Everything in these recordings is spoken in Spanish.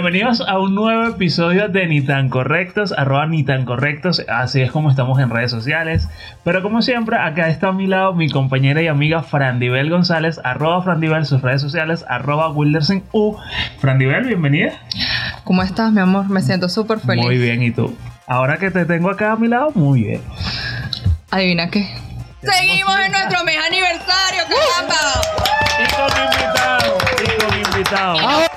Bienvenidos a un nuevo episodio de Ni tan correctos, arroba ni tan correctos, así es como estamos en redes sociales. Pero como siempre, acá está a mi lado mi compañera y amiga Frandibel González, arroba Frandibel, sus redes sociales, arroba Wildersen U. Frandibel, bienvenida. ¿Cómo estás, mi amor? Me siento súper feliz. Muy bien, ¿y tú? Ahora que te tengo acá a mi lado, muy bien. Adivina qué. Seguimos en nuestro mes aniversario, caramba. Y con invitado, y con invitado.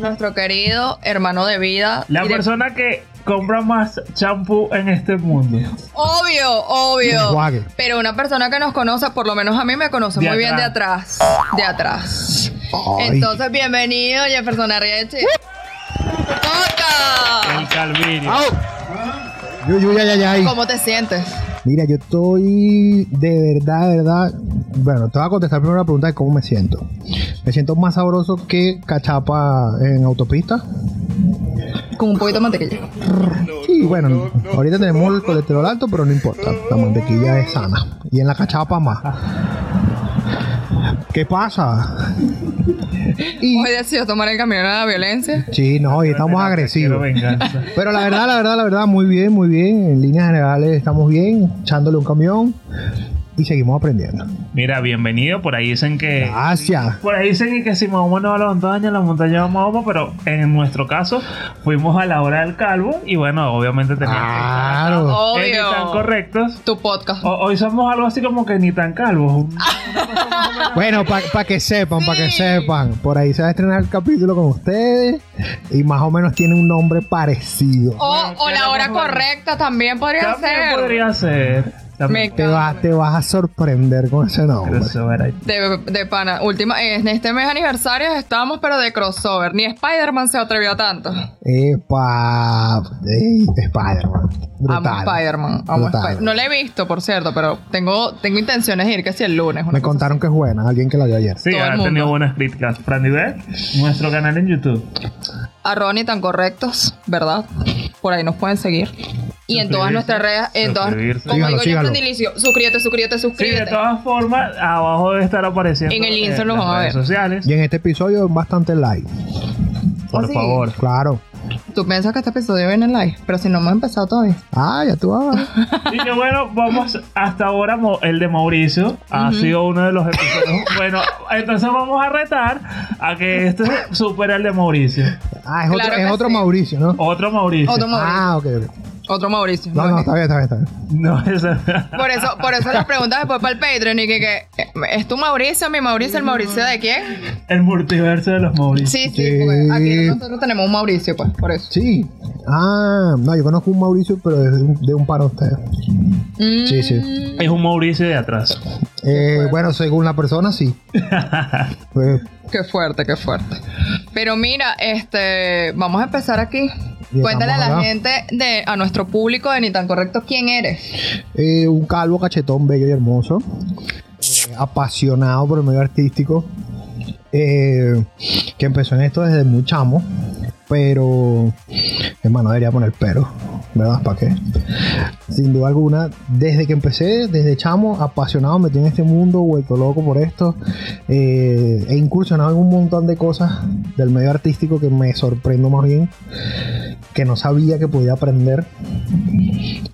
Nuestro querido hermano de vida. La persona que compra más champú en este mundo. Obvio, obvio. Pero una persona que nos conoce, por lo menos a mí me conoce De muy bien de atrás. atrás. De atrás. Ay. Entonces, bienvenido, Jefferson Arrieche. ¡Toca! El Calvirio. Yo, yo, ya, ya, ya. ay. ¿Cómo te sientes? Mira, yo estoy de verdad, de verdad. Bueno, te voy a contestar primero la pregunta de cómo me siento. Me siento más sabroso que cachapa en autopista. Con un poquito de mantequilla. Sí, bueno, ahorita tenemos el colesterol alto, pero no importa. La mantequilla es sana. Y en la cachapa más. ¿Qué pasa? Y, Hoy decidió tomar el camino de la violencia. sí, no, hoy estamos agresivos. Pero la verdad, la verdad, la verdad, muy bien, muy bien. En líneas generales estamos bien, echándole un camión y seguimos aprendiendo. Mira, bienvenido. Por ahí dicen que. Gracias. Por ahí dicen que si Mahoma no va a la montaña, la montaña va a Mahoma, pero en nuestro caso fuimos a la hora del calvo y bueno, obviamente teníamos Claro. que estar ni tan Obvio. correctos. Tu podcast. O- hoy somos algo así como que ni tan calvos. Bueno, para que sepan, para que sepan, por ahí se va a estrenar el capítulo con ustedes y más o menos tiene un nombre parecido. O, Bueno, o la hora correcta también podría También ser. podría ser. Me Te vas, te vas a sorprender con ese nombre. Crossover ahí. De, de pana. Última, en este mes aniversario estábamos, pero de crossover. Ni Spider-Man se atrevió a tanto. Epa, ey, Spider-Man. Amo Spider-Man. Spider- no la he visto, por cierto, pero tengo, tengo intenciones de ir que si el lunes. Me contaron que es buena, alguien que la vio ayer. Sí, ha tenido buenas críticas. Fran Diver, nuestro canal en YouTube. Arroba ni tan correctos, ¿verdad? Por ahí nos pueden seguir. Y en todas nuestras redes, en todas, como digo yo, sígalo. Frandilicio, suscríbete, suscríbete, Sí, de suscríbete. todas formas, abajo debe estar apareciendo En el Instagram lo las van a redes ver. sociales. Y en este episodio bastante like. Por ¿Ah, sí? favor. Claro. Tú piensas que este episodio viene en live, pero si no hemos empezado todavía. Ah, ya tú vas. Y que bueno, vamos hasta ahora, Mo- el de Mauricio ha sido uno de los episodios. bueno, entonces vamos a retar a que este supere el de Mauricio. Ah, es Claro otro, es otro sí. Mauricio, ¿no? Otro Mauricio. Otro Mauricio. Ah, ok, ok. Otro Mauricio. No, no, está bien, está bien, está bien. No, ese- Por eso, por eso las preguntas después para el Patreon y que, que ¿es tu Mauricio, mi Mauricio, el Mauricio de quién? el multiverso de los Mauricios. Sí, sí, Sí. porque aquí nosotros tenemos un Mauricio, pues, por eso. Sí. Ah, no, yo conozco un Mauricio, pero es de un, de un par de ustedes. Mm, Sí, sí. Es un Mauricio de atrás. Eh, bueno, según la persona, sí. Pues, Qué fuerte, qué fuerte. Pero mira, este, vamos a empezar aquí. Cuéntale a la acá. gente, de, a nuestro público de Ni Tan Correcto, quién eres. eh, un calvo cachetón bello y hermoso. Apasionado por el medio artístico. eh, que empezó en esto desde muy chamo. Pero, hermano, debería poner pero, ¿verdad? ¿Para qué? Sin duda alguna, desde que empecé, desde chamo, apasionado, metido en este mundo, vuelto loco por esto. eh, he incursionado en un montón de cosas del medio artístico que me sorprendo más bien, que no sabía que podía aprender.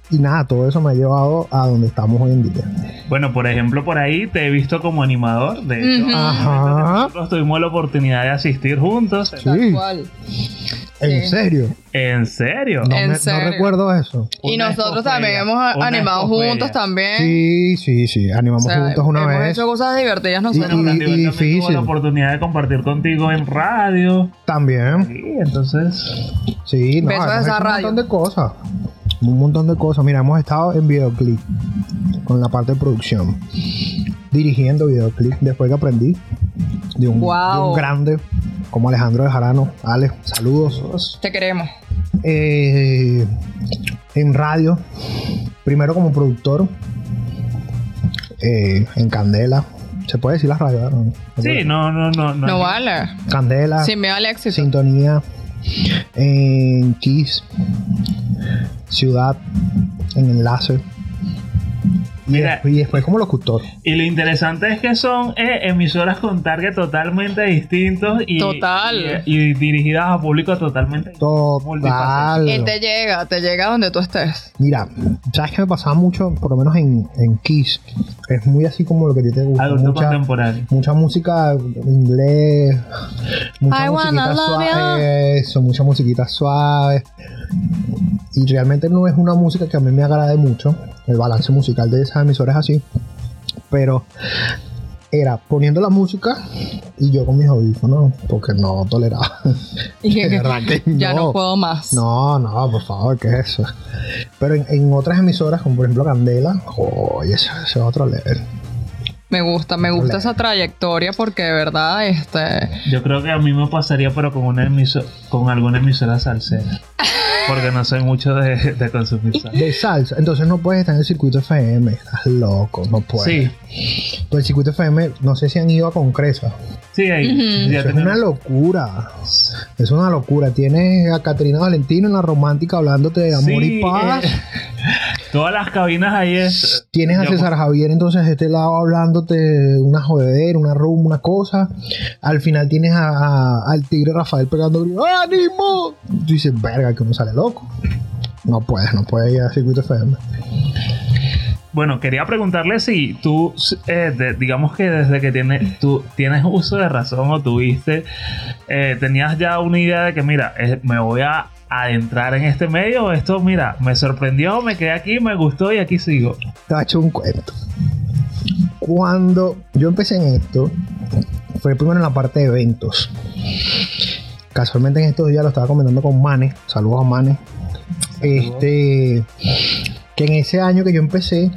Y nada, todo eso me ha llevado a donde estamos hoy en día. Bueno, por ejemplo, por ahí te he visto como animador. De hecho. Ajá. nosotros tuvimos la oportunidad de asistir juntos. Tal Sí. cual. ¿En Sí. serio? ¿En serio? No, ¿En me- no serio? recuerdo eso. Y Una nosotros también hemos animado juntos también. Sí, sí, sí. Animamos O sea, juntos una hemos vez. hecho cosas divertidas nosotros. Y- también tuvo difícil. la oportunidad de compartir contigo en radio. También. Sí, entonces. Sí, no, hemos esa un radio. montón de cosas. Un montón de cosas. Mira, hemos estado en videoclip con la parte de producción. Dirigiendo videoclip después que aprendí de un, Wow. de un grande como Alejandro de Jarano. Alex, saludos. Te queremos. Eh, en radio, primero como productor, eh, en Candela. Se puede decir la radio, Sí, no, no, no. No, No vale. Candela, Sin miedo al éxito. Sintonía, en Kiss, Ciudad, en Enlace. Y, Mira. después, y después como locutor. Y lo interesante es que son eh, emisoras con target totalmente distintos y, Total. y, y dirigidas a público totalmente Total. Y te llega, te llega donde tú estés. Mira, ¿sabes qué me pasaba mucho? Por lo menos en, en Kiss. Es muy así como lo que a ti te gusta. Adulto Mucha, contemporáneo. mucha música en inglés. Mucha I wanna musiquita love suave. Eso, mucha musiquita suave. Y realmente no es una música que a mí me agrade mucho. El balance musical de esas emisoras así. Pero era poniendo la música y yo con mis audífonos porque no toleraba. Y De verdad que ya no no. puedo más. No, no, por favor, ¿qué es eso? Pero en, en otras emisoras, como por ejemplo Candela, oye, ese, ese es otro level. Me gusta, me gusta esa trayectoria porque de verdad, este. Yo creo que a mí me pasaría, pero con una emiso con alguna emisora salsera. Porque no soy mucho de, de consumir salsa. De salsa, entonces no puedes estar en el circuito FM, estás loco, no puedes. Sí, Pues el circuito FM, no sé si han ido a Concresa. sí, ahí. Ujú. ya Eso es una locura. Es una locura. Tienes a Caterina Valentino en la romántica hablándote de amor Sí, y paz. eh, todas las cabinas ahí es. Tienes a César Javier entonces de este lado hablándote una jodedera, una rumba, una cosa. Al final tienes a- a- al tigre Rafael pegando ¡Ánimo! Tú dices, verga, que uno sale loco. No puedes, no puedes ir al circuito FM. Bueno, quería preguntarle si tú, eh, de- digamos que desde que tienes, tú tienes uso de razón o tuviste, eh, tenías ya una idea de que, mira, eh, me voy a adentrar en este medio esto, mira, me sorprendió, me quedé aquí, me gustó y aquí sigo. Echar un cuento. Cuando yo empecé en esto, fue primero en la parte de eventos. Casualmente en estos días lo estaba comentando con Mane. Saludos a Mane. Este, que en ese año que yo empecé,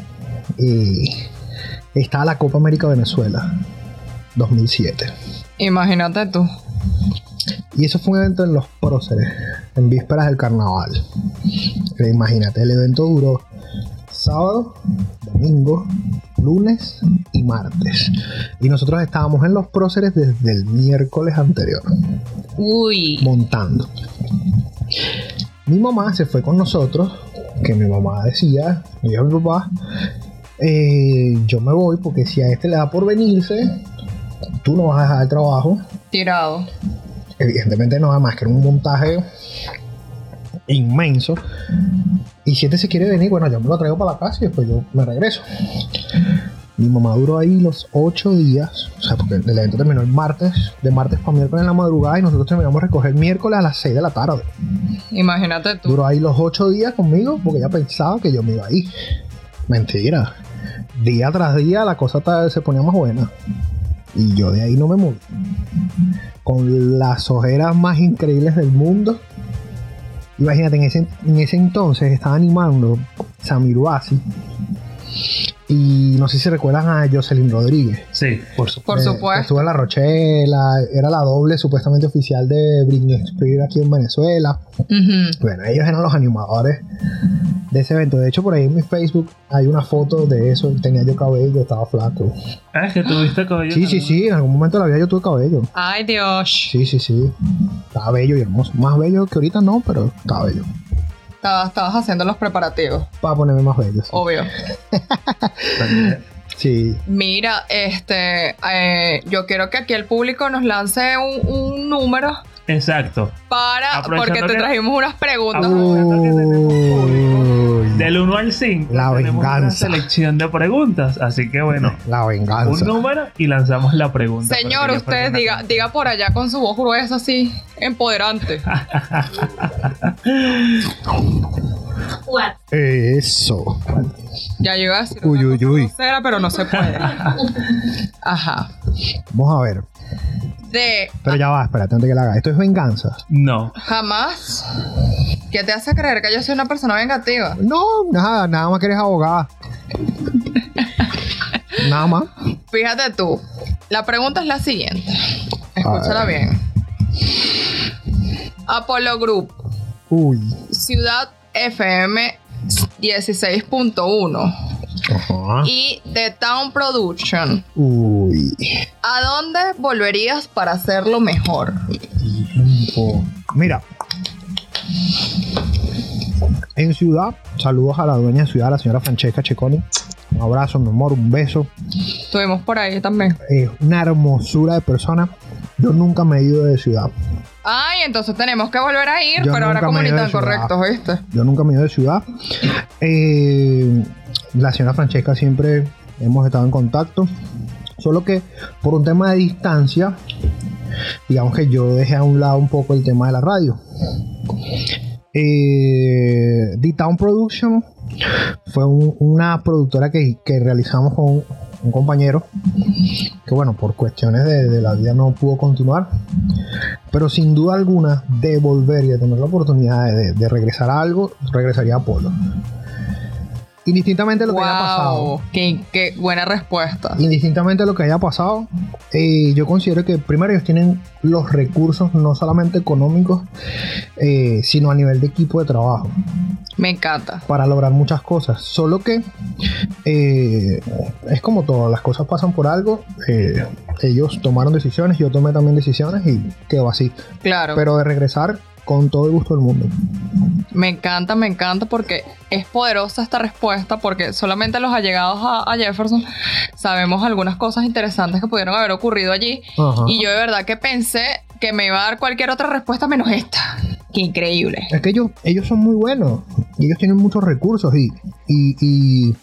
eh, estaba la Copa América Venezuela, 2007. Imagínate tú. Y eso fue un evento en los próceres, en vísperas del carnaval. Imagínate, el evento duró sábado, domingo, lunes y martes. Y nosotros estábamos en los próceres desde el miércoles anterior, Uy. montando. Mi mamá se fue con nosotros, que mi mamá decía, dijo a mi papá, eh, yo me voy porque si a este le da por venirse, tú no vas a dejar el trabajo Tirado. Evidentemente no, además que era un montaje inmenso. Y si este se quiere venir, bueno, yo me lo traigo para la casa y después yo me regreso. Mi mamá duró ahí los ocho días, o sea, porque el evento terminó el martes, de martes para miércoles en la madrugada y nosotros terminamos de recoger miércoles a las 6 de la tarde. Imagínate tú. Duró ahí los ocho días conmigo porque ella pensaba que yo me iba a ir. Mentira. Día tras día la cosa se ponía más buena. Y yo de ahí no me moví. Con las ojeras más increíbles del mundo. Imagínate, en ese, en ese entonces estaba animando Samiruasi. Y no sé si recuerdan a Jocelyn Rodríguez. Sí, por supuesto. Por Eh, supuesto. Estuvo en La Rochela, era la doble supuestamente oficial de Britney Spears aquí en Venezuela. Bueno, ellos eran los animadores de ese evento. De hecho, por ahí en mi Facebook hay una foto de eso. Tenía yo cabello, estaba flaco. Ah, es que tuviste cabello. Sí, sí, sí. En algún momento de la vida yo tuve cabello. Ay, Dios. Sí, sí, sí. Estaba bello y hermoso. Más bello que ahorita no, pero estaba bello. Estabas, estabas haciendo los preparativos. Para ponerme más bello. sí. Obvio. Sí. Mira, este, eh, yo quiero que aquí el público nos lance un, un número Exacto. para, porque te que- trajimos unas preguntas. Uy, Del 1 al 5 La una venganza. selección de preguntas. Así que bueno, la un venganza. número y lanzamos la pregunta. Señor, usted diga, diga por allá con su voz gruesa así, empoderante. Eso. Ya yo iba a decir Uy, uy, cosa uy. grosera, pero no se puede. Ajá. Vamos a ver. De Pero ya va, espérate antes que la haga. Esto es venganza. No. jamás. ¿Qué te hace creer que yo soy una persona vengativa? No, nada, nada más que eres abogada. nada más. Fíjate tú. La pregunta es la siguiente. Escúchala bien. Apollo Group, Uy. Ciudad FM 16.1 Ajá. y The Town Production. Uy. ¿A dónde volverías para hacerlo mejor? Mira. En ciudad, saludos a la dueña de ciudad, la señora Francesca Checoni. Un abrazo, mi amor, un beso. Estuvimos por ahí también. Es una hermosura de persona. Yo nunca me he ido de ciudad. Ay, entonces tenemos que volver a ir, Yo pero ahora como ni tan correctos, ¿viste? Yo nunca me he ido de ciudad. Eh, la señora Francesca siempre hemos estado en contacto. Solo que por un tema de distancia, digamos que yo dejé a un lado un poco el tema de la radio. Eh, The Town Production fue un- una productora que, realizamos con un compañero que bueno, por cuestiones de, de la vida no pudo continuar. Pero sin duda alguna, de volver y de tener la oportunidad de, de regresar a algo, regresaría a Polo. Indistintamente de lo que haya pasado. Qué, qué buena respuesta. Indistintamente de lo que haya pasado, eh, yo considero que primero ellos tienen los recursos, no solamente económicos, eh, sino a nivel de equipo de trabajo, Me encanta. para lograr muchas cosas. Solo que eh, es como todo, las cosas pasan por algo. ellos tomaron decisiones, yo tomé también decisiones y quedó así. Claro. Pero de regresar con todo el gusto del mundo. Me encanta, me encanta porque es poderosa esta respuesta porque solamente los allegados a, a Jefferson sabemos algunas cosas interesantes que pudieron haber ocurrido allí Ajá. y yo de verdad que pensé que me iba a dar cualquier otra respuesta menos esta. Qué increíble. Es que ellos, ellos son muy buenos. Y ellos tienen muchos recursos. Y, y, y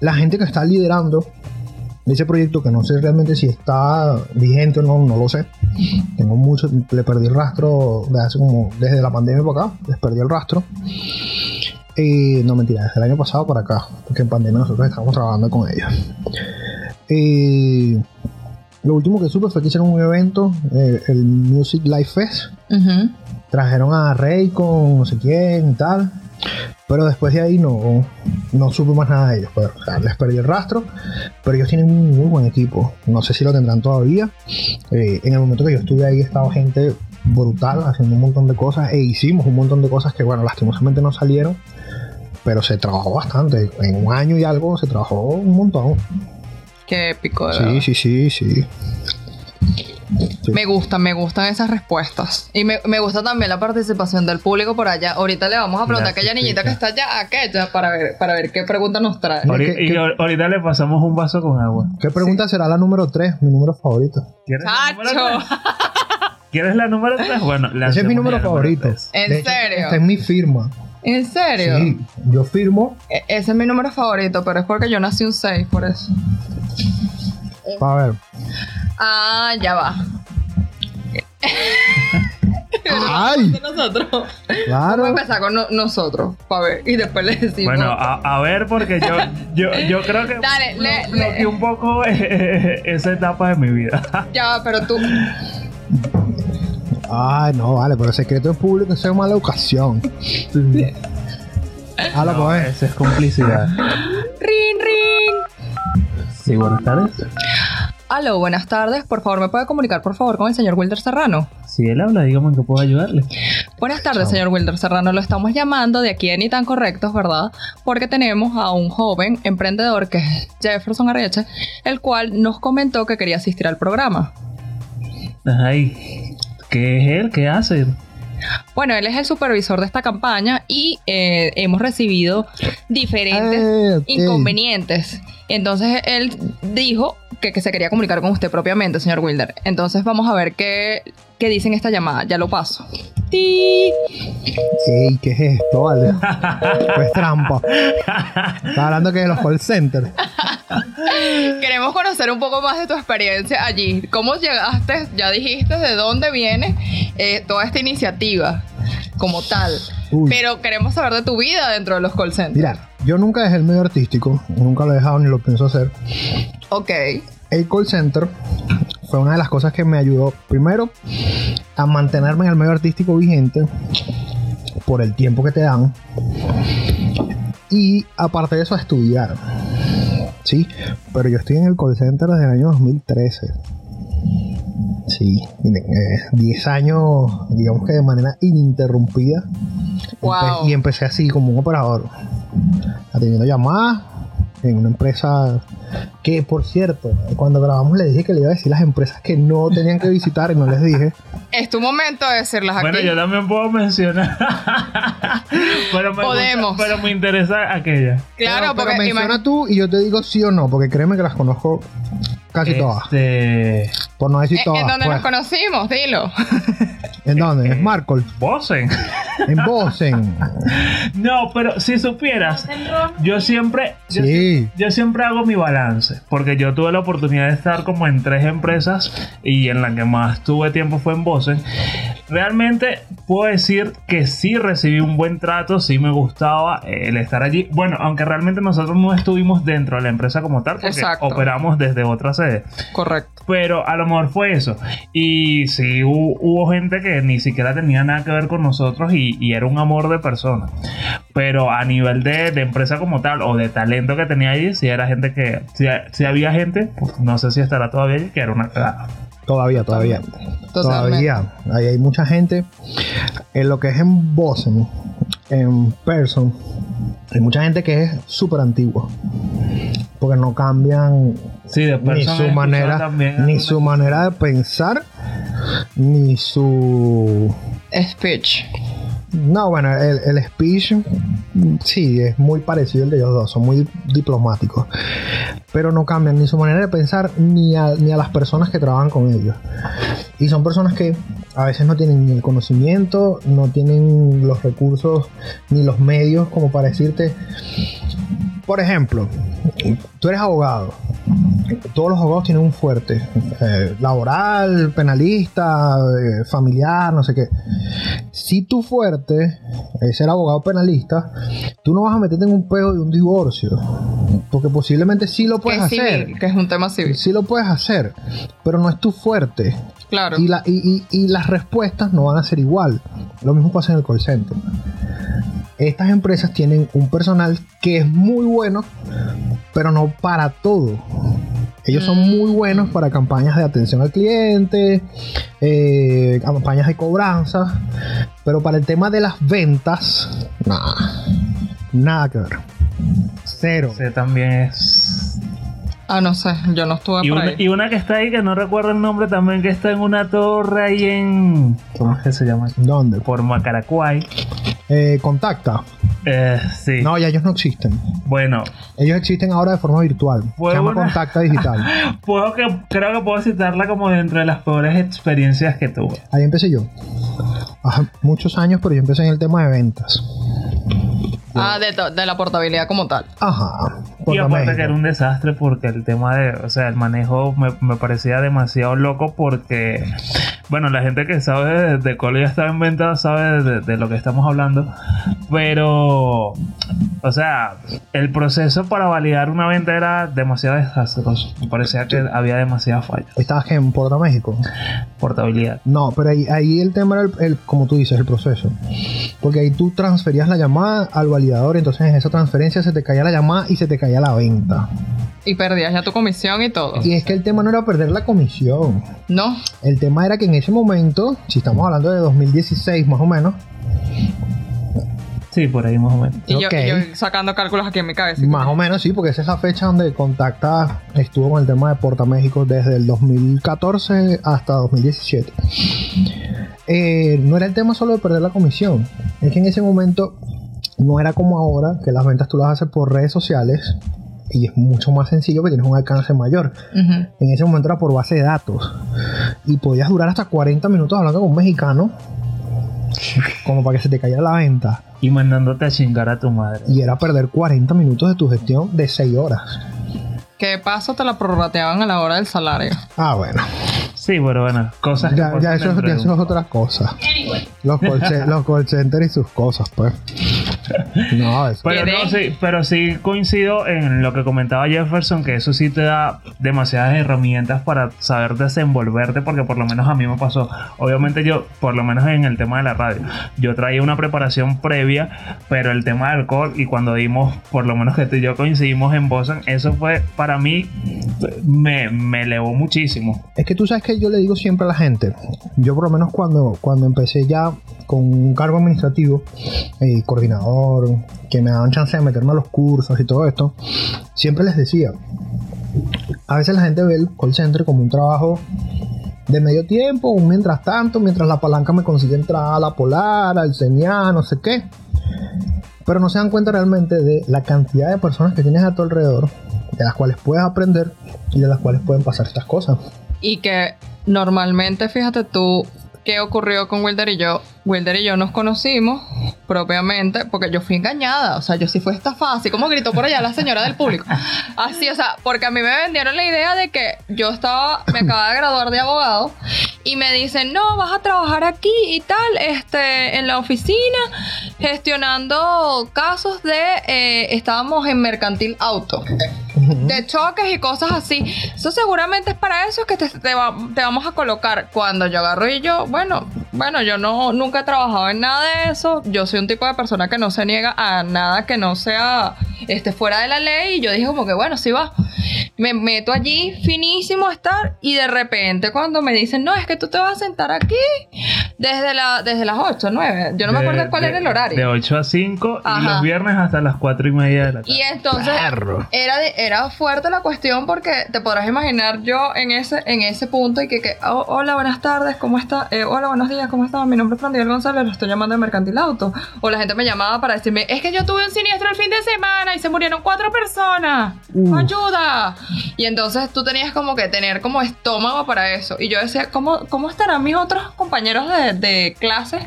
la gente que está liderando ese proyecto, que no sé realmente si está vigente o no, no lo sé. Tengo mucho, le perdí el rastro de hace como, desde la pandemia para acá, les perdí el rastro. Eh, no mentira, desde el año pasado para acá, porque en pandemia nosotros estamos trabajando con ellos. Eh, lo último que supe fue que hicieron un evento, eh, el Music Life Fest, trajeron a Rey con no sé quién y tal. Pero después de ahí no, no supe más nada de ellos. Pero, o sea, les perdí el rastro. Pero ellos tienen un muy buen equipo. No sé si lo tendrán todavía. Eh, en el momento que yo estuve ahí estaba gente brutal haciendo un montón de cosas. E hicimos un montón de cosas que, bueno, lastimosamente no salieron. Pero se trabajó bastante. En un año y algo se trabajó un montón. Qué épico. verdad. Sí, sí, sí, sí. Sí. Me gustan, me gustan esas respuestas. Y me, me gusta también la participación del público por allá. Ahorita le vamos a preguntar a aquella niñita que está allá, a aquella, para ver, para ver qué pregunta nos trae. Mira, Ahori- ¿qué- y qué- ahorita le pasamos un vaso con agua. ¿Qué pregunta será la número 3? Mi número favorito. ¿Quieres la número ¡Chacho! tres? ¿Quieres la número 3? Bueno, Ese es mi número la favorito. ¿En hecho, serio? Esta es mi firma. ¿En serio? Sí, yo firmo E- Ese es mi número favorito, pero es porque yo nací un 6, por eso. para ver. Ah, ya va. ¡Ay! De nosotros. Vamos a Claro. empezar con no- nosotros, para ver. Y después le decimos. Bueno, a, a ver, porque yo, yo, yo creo que Dale, le- blo- le- bloqueé un poco eh, esa etapa de mi vida. Ya va, pero tú. Ay, no, vale, pero el secreto en público eso es mala educación. Habla, No, pues. esa es complicidad. ¡Rin, rin! Sí, buenas tardes. Aló, buenas tardes. Por favor, ¿me puede comunicar, por favor, con el señor Wilder Serrano? Si él habla, dígame en qué puedo ayudarle. Buenas tardes, señor Wilder Serrano. Lo estamos llamando de aquí de Ni Tan Correctos, ¿verdad? Porque tenemos a un joven emprendedor que es Jefferson Arreche, el cual nos comentó que quería asistir al programa. Ay, ¿qué es él? ¿Qué hace? Bueno, él es el supervisor de esta campaña y eh, hemos recibido diferentes ok. inconvenientes. Entonces él dijo que, que se quería comunicar con usted propiamente, señor Wilder. Entonces vamos a ver qué, qué dice en esta llamada. Ya lo paso. ¡Ti! Ey, ¿qué es esto, vale? Pues trampa. Está hablando que de los call centers. Queremos conocer un poco más de tu experiencia allí. ¿Cómo llegaste? Ya dijiste de dónde viene eh, toda esta iniciativa como tal. Uy. Pero queremos saber de tu vida dentro de los call centers. Mira, yo nunca dejé el medio artístico, nunca lo he dejado ni lo pienso hacer. Ok. El call center fue una de las cosas que me ayudó, primero, a mantenerme en el medio artístico vigente por el tiempo que te dan. Y aparte de eso, a estudiar. Sí, pero yo estoy en el call center desde el año 2013. Sí, miren, eh, 10 años, digamos que de manera ininterrumpida. Wow. Empe- y empecé así como un operador, atendiendo llamadas en una empresa Que por cierto, cuando grabamos le dije que le iba a decir las empresas que no tenían que visitar y no les dije. Es tu momento de decirlas aquí. Bueno, yo también puedo mencionar. pero, me Podemos. gusta- pero me interesa aquella. claro, Pero- pero porque menciona tú y yo te digo sí o no, porque créeme que las conozco casi todas. Este. Por no decir ¿En- todas. ¿En dónde pues. nos conocimos? Dilo. ¿En dónde? Eh, ¿En Marcol? Bosen. ¿En Bosen? No, pero si supieras, yo siempre. Yo, Sí. yo siempre hago mi balance. Porque yo tuve la oportunidad de estar como en tres empresas. Y en la que más tuve tiempo fue en Bosen. Realmente puedo decir que sí recibí un buen trato. Sí me gustaba eh, el estar allí. Bueno, aunque realmente nosotros no estuvimos dentro de la empresa como tal. Porque Exacto. operamos desde otra Correcto. Pero a lo mejor fue eso. Y sí hubo, hubo gente que ni siquiera tenía nada que ver con nosotros y, y era un amor de persona. Pero a nivel de, de empresa como tal o de talento que tenía allí, sí era gente que. Si, había gente, pues, no sé si estará todavía allí, que era una cagada. Todavía, todavía. Totalmente. Todavía. Ahí hay mucha gente. En lo que es en Bosen, en Person, hay mucha gente que es súper antigua. Porque no cambian Sí, de ni su manera, también ni su manera de pensar, ni su Speech. No, bueno, el, el speech sí, es muy parecido al de ellos dos, son muy diplomáticos, pero no cambian ni su manera de pensar ni a, ni a las personas que trabajan con ellos. Y son personas que a veces no tienen ni el conocimiento, no tienen los recursos ni los medios como para decirte, por ejemplo, tú eres abogado. Todos los abogados tienen un fuerte eh, laboral, penalista, eh, familiar, no sé qué. Si tu fuerte es ser abogado penalista, tú no vas a meterte en un peo de un divorcio. Porque posiblemente sí lo puedes es hacer. civil, que es un tema civil. Sí lo puedes hacer, pero no es tu fuerte. Claro. Y, la- y- y- y las respuestas no van a ser igual. Lo mismo pasa en el call center. Estas empresas tienen un personal que es muy bueno, pero no para todo. Ellos son muy buenos para campañas de atención al cliente, eh, campañas de cobranza, pero para el tema de las ventas, nada, nada que ver. Cero. Ese también es. Ah, no sé, yo no estuve Y por una, ahí. y una que está ahí, que no recuerdo el nombre también, que está en una torre ahí en. ¿Cómo es que se llama? ¿Dónde? Por Macaracuay. Eh, contacta. Eh, sí. No, ya ellos no existen. Bueno, Ellos existen ahora de forma virtual. Se llama una- Contacta Digital. puedo que, creo que puedo citarla como dentro de las peores experiencias que tuve. Ahí empecé yo. Ajá, muchos años, pero yo empecé en el tema de ventas. Ah, de, la portabilidad como tal. Ajá. Y aparte México. que era un desastre porque el tema de, o sea, el manejo me, me parecía demasiado loco porque, bueno, la gente que sabe de, de ya estaba en venta sabe de, de lo que estamos hablando, pero, o sea, el proceso para validar una venta era demasiado desastroso. Me parecía que había demasiadas fallas. ¿Estabas en Puerto México? Portabilidad. No, pero ahí, ahí el tema era, el, el- como tú dices, el proceso. Porque ahí tú transferías la llamada al validador, entonces en esa transferencia se te caía la llamada y se te caía la venta. Y perdías ya tu comisión y todo. Y es que el tema no era perder la comisión. No. El tema era que en ese momento, si estamos hablando de 2016 más o menos, Sí, por ahí más o menos. Y, yo, Ok. y yo sacando cálculos aquí en mi cabeza. Más o menos, sí, porque esa es la fecha donde Contacta estuvo con el tema de Porta México desde el 2014 hasta 2017. Eh, no era el tema solo de perder la comisión, es que en ese momento no era como ahora, que las ventas tú las haces por redes sociales y es mucho más sencillo que tienes un alcance mayor. En ese momento era por base de datos y podías durar hasta 40 minutos hablando con un mexicano como para que se te cayera la venta. Y mandándote a chingar a tu madre. Y era perder 40 minutos de tu gestión de 6 horas. Que de paso te la prorrateaban a la hora del salario. Ah, bueno. Sí, pero bueno, cosas que Ya, pasan ya eso, ya eso es otra cosa. Los call, los call centers y sus cosas, pues. No, eso. Pero, ¿Qué no, sí, pero sí coincido en lo que comentaba Jefferson, que eso sí te da demasiadas herramientas para saber desenvolverte, porque por lo menos a mí me pasó. Obviamente yo, por lo menos en el tema de la radio, yo traía una preparación previa, pero el tema del alcohol y cuando dimos, por lo menos que tú y yo coincidimos en Boston, eso fue para mí, me, me elevó muchísimo. Es que tú sabes que yo le digo siempre a la gente, yo por lo menos cuando, cuando empecé ya con un cargo administrativo, eh, coordinador, que me daban chance de meterme a los cursos y todo esto, siempre les decía, a veces la gente ve el call center como un trabajo de medio tiempo, un mientras tanto, mientras la palanca me consigue entrar a la polar, al señal, no sé qué. Pero no se dan cuenta realmente de la cantidad de personas que tienes a tu alrededor, de las cuales puedes aprender y de las cuales pueden pasar estas cosas. Y que normalmente, fíjate tú, qué ocurrió con Wilder y yo. Wilder y yo nos conocimos propiamente porque yo fui engañada. O sea, yo sí fui estafada. Así como gritó por allá la señora del público. Así, o sea, porque a mí me vendieron la idea de que yo estaba, me acababa de graduar de abogado y me dicen, no, vas a trabajar aquí y tal, este, en la oficina, gestionando casos de, eh, estábamos en mercantil auto de choques y cosas así. Eso seguramente es para eso que te, te, vamos a colocar. Cuando yo agarro y yo, bueno, bueno, yo no nunca he trabajado en nada de eso. Yo soy un tipo de persona que no se niega a nada que no sea este, fuera de la ley. Y yo dije como que bueno, sí va. Me meto allí, finísimo a estar, y de repente cuando me dicen, no, es que tú te vas a sentar aquí desde, la, desde las 8, 9. Yo no me acuerdo cuál era el horario. De 8 a 5 y los viernes hasta las 4 y media de la tarde. Y entonces era, era fuerte la cuestión porque te podrás imaginar yo en ese, en ese punto y que, que oh, hola, buenas tardes, ¿cómo está? Eh, hola, buenos días, ¿cómo está? Mi nombre es Fran González, lo estoy llamando de Mercantil Auto. O la gente me llamaba para decirme, es que yo tuve un siniestro el fin de semana y se murieron cuatro personas. ¡Ayuda! Y entonces tú tenías como que tener como estómago para eso. Y yo decía, ¿cómo, cómo estarán mis otros compañeros de, clase?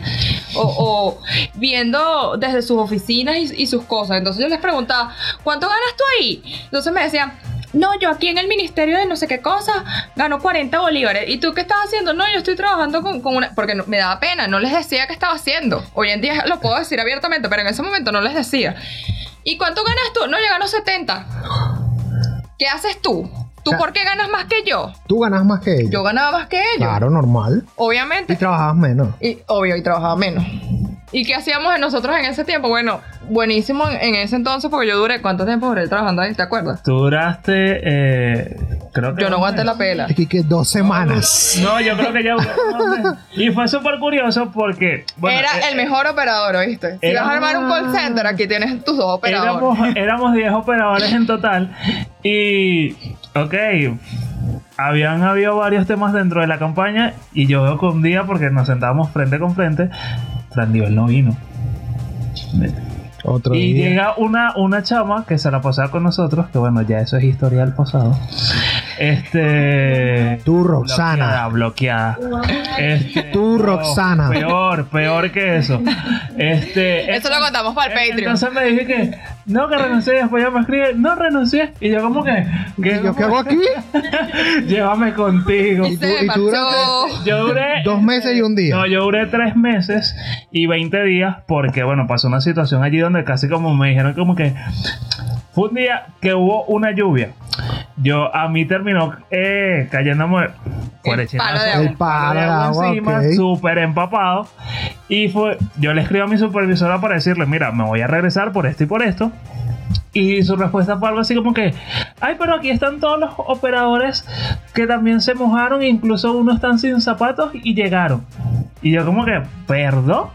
O, viendo desde sus oficinas y, sus cosas. Entonces yo les preguntaba, ¿cuánto ganas tú ahí? Entonces me decían, no, yo aquí en el ministerio de no sé qué cosa gano 40 bolívares. ¿Y tú qué estás haciendo? No, yo estoy trabajando con, una... Porque me daba pena, no les decía qué estaba haciendo. Hoy en día lo puedo decir abiertamente, pero en ese momento no les decía. ¿Y cuánto ganas tú? No, yo gano 70. ¿Qué haces tú? ¿Tú por qué ganas más que yo? Tú ganas más que ellos. Yo ganaba más que ellos. Claro, normal. Obviamente. Y trabajabas menos. Y, obvio, y trabajaba menos. ¿Y qué hacíamos nosotros en ese tiempo? Bueno, buenísimo en, ese entonces porque yo duré, ¿cuánto tiempo duré trabajando ahí? ¿Te acuerdas? Tú duraste, eh, creo que... Yo no aguanté la pela. Es que, dos semanas. No, yo creo que ya... y fue súper curioso porque... Era eh, el mejor operador, ¿oíste? Si vas a armar un call center, aquí tienes tus dos operadores. Éramos 10 operadores en total y... Ok, habían habido varios temas dentro de la campaña y yo veo que un día, porque nos sentábamos frente con frente, Nivel no vino. Otro y llega una, una chama que se la pasaba con nosotros, que bueno, ya eso es historia del pasado. Este. Tú, Roxana. Bloqueada, Este, Tú, Roxana. Peor, peor que eso. Este. Eso lo contamos para el Patreon. Entonces me dije que. No, que renuncié. Después ya me escribe. No renuncié. Y yo, como que. ¿Qué, ¿Yo qué hago aquí? Llévame contigo. ¿Y tú, y tú yo duré. Dos meses y un día. No, yo duré tres meses y 20 días porque, bueno, pasó una situación allí donde casi como me dijeron, como que. Fue un día que hubo una lluvia. Yo, a mí terminó eh, cayéndome por el palo de agua, encima, súper empapado. Y fue, yo le escribo a mi supervisora para decirle, mira, me voy a regresar por esto y por esto. Y su respuesta fue algo así como que, ay, pero aquí están todos los operadores que también se mojaron, incluso unos están sin zapatos y llegaron. Y yo como que, perdón.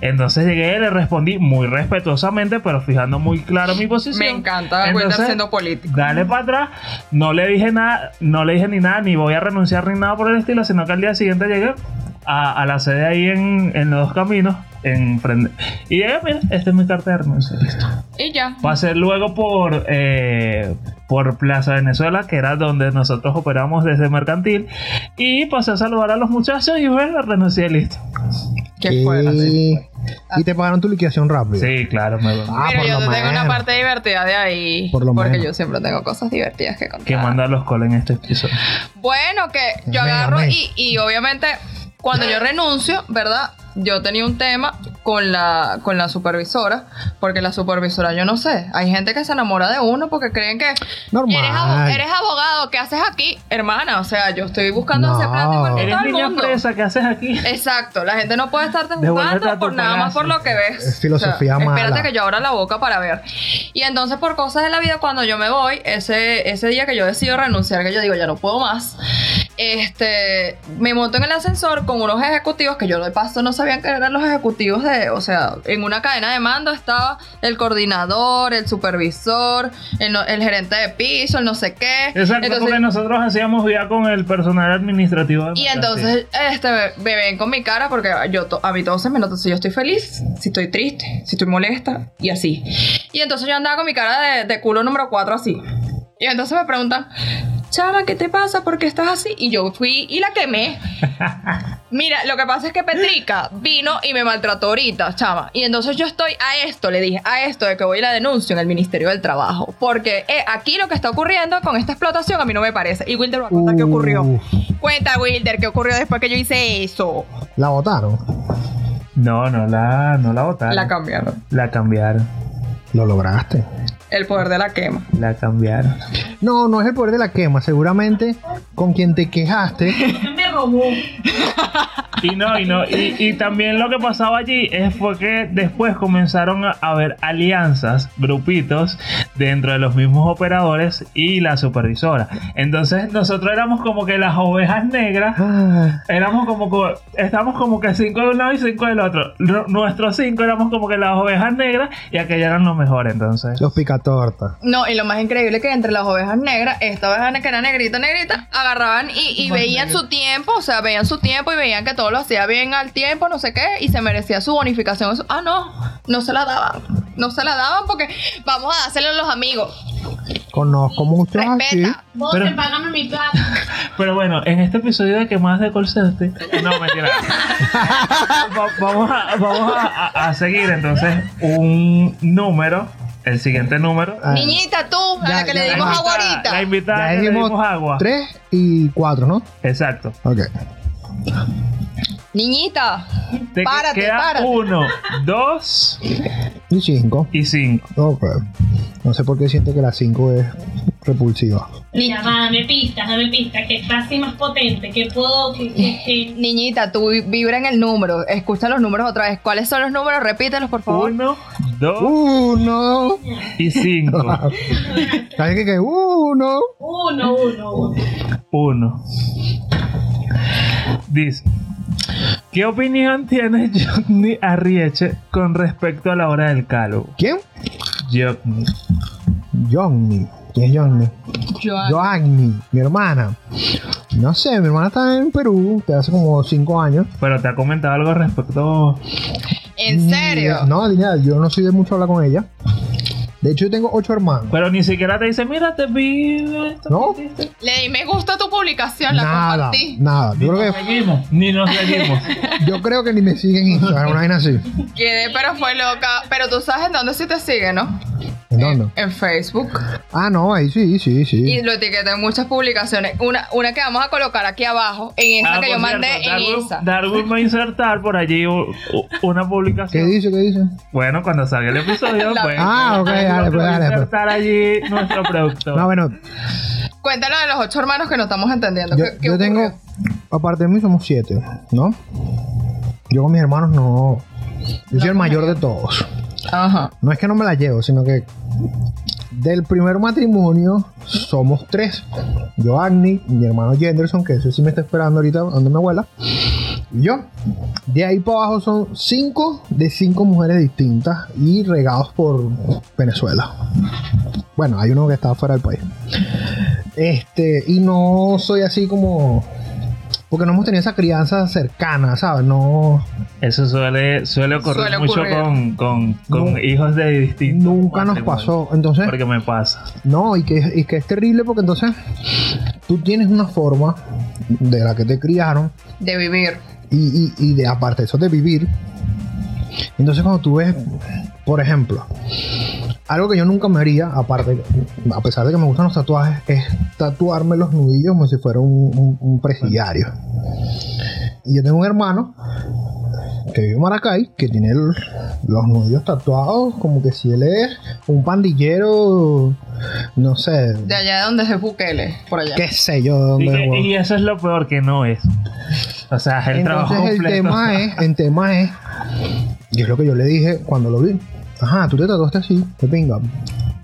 Entonces llegué y le respondí muy respetuosamente, pero fijando muy claro mi posición. Me encanta Entonces, siendo político. Dale para atrás. No le dije nada, no le dije ni nada, ni voy a renunciar ni nada por el estilo, sino que al día siguiente llegué a, la sede ahí en, en los dos caminos en Y ya, mira, esta es mi carta de renuncia, listo. Y ya. Pasé luego por, eh, por Plaza Venezuela, que era donde nosotros operamos desde mercantil. Y pasé a saludar a los muchachos y bueno, renuncié, listo. ¿Qué fue? Y te pagaron tu liquidación rápido. Sí, claro. Me... Ah, Pero yo tengo una parte divertida de ahí. Por lo porque yo siempre tengo cosas divertidas que contar. Que mandar los coles en este episodio. Bueno, que yo agarro y, y obviamente cuando yo renuncio, ¿verdad? Yo tenía un tema con la, con la supervisora, porque la supervisora, yo no sé, hay gente que se enamora de uno porque creen que Normal. Eres, abogado, ¿qué haces aquí? Hermana, o sea, yo estoy buscando ese plata Eres niña presa, ¿qué haces aquí? Exacto, la gente no puede estarte jugando por nada más por lo que ves. Es filosofía mala. Espérate que yo abra la boca para ver. Y entonces, por cosas de la vida, cuando yo me voy, ese, ese día que yo decido renunciar, que yo digo, ya no puedo más, este, me monto en el ascensor con unos ejecutivos que yo de paso no sabían que eran los ejecutivos de, o sea, en una cadena de mando estaba el coordinador, el supervisor, el, gerente de piso, el no sé qué. Exacto, Entonces- porque nosotros hacíamos ya con el personal administrativo de y entonces, este, me ven con mi cara porque yo, a mí todo se me nota si yo estoy feliz, si estoy triste, si estoy molesta y así. Y entonces yo andaba con mi cara de, de culo número 4 así. Y entonces me preguntan, chama, ¿qué te pasa? ¿Por qué estás así? Y yo fui y la quemé. Mira, lo que pasa es que Petrica vino y me maltrató ahorita, chama. Y entonces yo estoy a esto, le dije, a esto de que voy a la denuncia en el Ministerio del Trabajo. Porque eh, aquí lo que está ocurriendo con esta explotación a mí no me parece. Y Wilder va a contar qué ocurrió. Cuenta, Wilder, qué ocurrió después que yo hice eso. La votaron. No, no la, no la votaron. La cambiaron. La cambiaron. Lo lograste. El poder de la quema. La cambiaron. No, no es el poder de la quema. Seguramente con quien te quejaste. Me robó. Y no, y no, y, y también lo que pasaba allí es fue que después comenzaron a haber alianzas, grupitos dentro de los mismos operadores y la supervisora. Entonces nosotros éramos como que las ovejas negras. Ah, Éramos como que, estamos como que cinco de un lado y cinco del otro. Nuestros cinco éramos como que las ovejas negras y aquellas eran los mejores entonces. los No, y lo más increíble es que entre las ovejas negras, esta oveja que era negrita, negrita, agarraban y, y veían su tiempo, o sea, veían su tiempo y veían que todo lo hacía bien al tiempo, no sé qué, y se merecía su bonificación. Eso- Ah, no, no se la daban. No se la daban porque vamos a dárselo a los amigos. Conozco muchos así. Pero- te pagame mi plata. Pero bueno, en este episodio de que más de call center- No, mentira. Va- vamos a, vamos a, a- a seguir entonces un número. El siguiente número. Ah, Niñita, tú, a Ya, la que ya, le dimos agua La ahorita. invitada Ya que le dimos agua. tres y cuatro, ¿no? Exacto. Ok. Niñita, Te párate, queda párate. uno, dos Y cinco. y cinco. Ok. No sé por qué siento que la cinco es repulsiva. Va, dame pistas, dame pistas. Que está así más potente. Que puedo. Que, que, que- Niñita, tú vi- vibra en el número. Escucha los números otra vez. ¿Cuáles son los números? Repítelos, por favor. Uno, dos Uno. y cinco. ¿Sabes qué? que Uno. Uno, uno, uno. Uno. Dice. ¿Qué opinión tiene Johnny Arrieche con respecto a la hora del calvo? ¿Quién? Johnny. Johnny. ¿Quién es Johnny? Joan. Joanny, mi hermana. No sé, mi hermana está en Perú, de hace como cinco años. Pero te ha comentado algo respecto. ¿En serio? Ni- No, ni nada, yo no soy de mucho hablar con ella. De hecho, yo tengo ocho hermanos. Pero ni siquiera te dice, mira, te vi. esto ¿No? que hiciste". Le di me gusta tu publicación, la Nada, compartí. nada. Ni Yo nos creo, que, seguimos, ni nos seguimos. yo creo que ni me siguen en Instagram, una vaina así. Quedé, pero fue loca. Pero tú sabes en dónde sí te sigue, ¿no? ¿En dónde? En Facebook. Ah, no, ahí sí, sí, Y sí. lo etiqueté en muchas publicaciones. Una, una que vamos a colocar aquí abajo, en esa Ah, que yo mandé, cierto, en Darwin, esa. Darwin va a insertar por allí una ¿Qué publicación. dice? ¿Qué dice? Bueno, cuando salga el episodio, pues. Ah, ok, dale, va pues, a dale, pues. insertar allí nuestro productor. No, bueno, Cuéntanos de los ocho hermanos que no estamos entendiendo. yo, ¿Qué- qué tengo, aparte de mí somos siete, ¿no? Yo con mis hermanos no. Yo soy el mayor de todos. No es que no me la llevo, sino que del primer matrimonio somos tres. Yo, Agni, mi hermano Jenderson, que ese sí me está esperando ahorita donde mi abuela, y yo. De ahí para abajo son cinco de cinco mujeres distintas y regados por Venezuela. Bueno, hay uno que está fuera del país. Este, y no soy así como. Porque no hemos tenido esa crianza cercana, ¿sabes? No. Eso suele, suele ocurrir Suele mucho ocurrir. con, con, con hijos de distintos. Nunca nos pasó. Entonces. Porque me pasa. No, y que, y que es terrible porque entonces tú tienes una forma de la que te criaron De vivir. y, y- y de aparte de eso de vivir. Entonces cuando tú ves, por ejemplo, algo que yo nunca me haría, aparte, a pesar de que me gustan los tatuajes, es tatuarme los nudillos como si fuera un, un- un presidiario. Y yo tengo un hermano que vive en Maracay, que tiene el- los nudillos tatuados como que si él es un pandillero, no sé, De allá de donde es Bukele, por allá. qué sé yo de Y, dónde que- es. y eso es lo peor que no es. O sea, es el trabajo Entonces el completo. tema es, el tema es, y es lo que yo le dije cuando lo vi. Ajá, tú te tatuaste así, te pinga.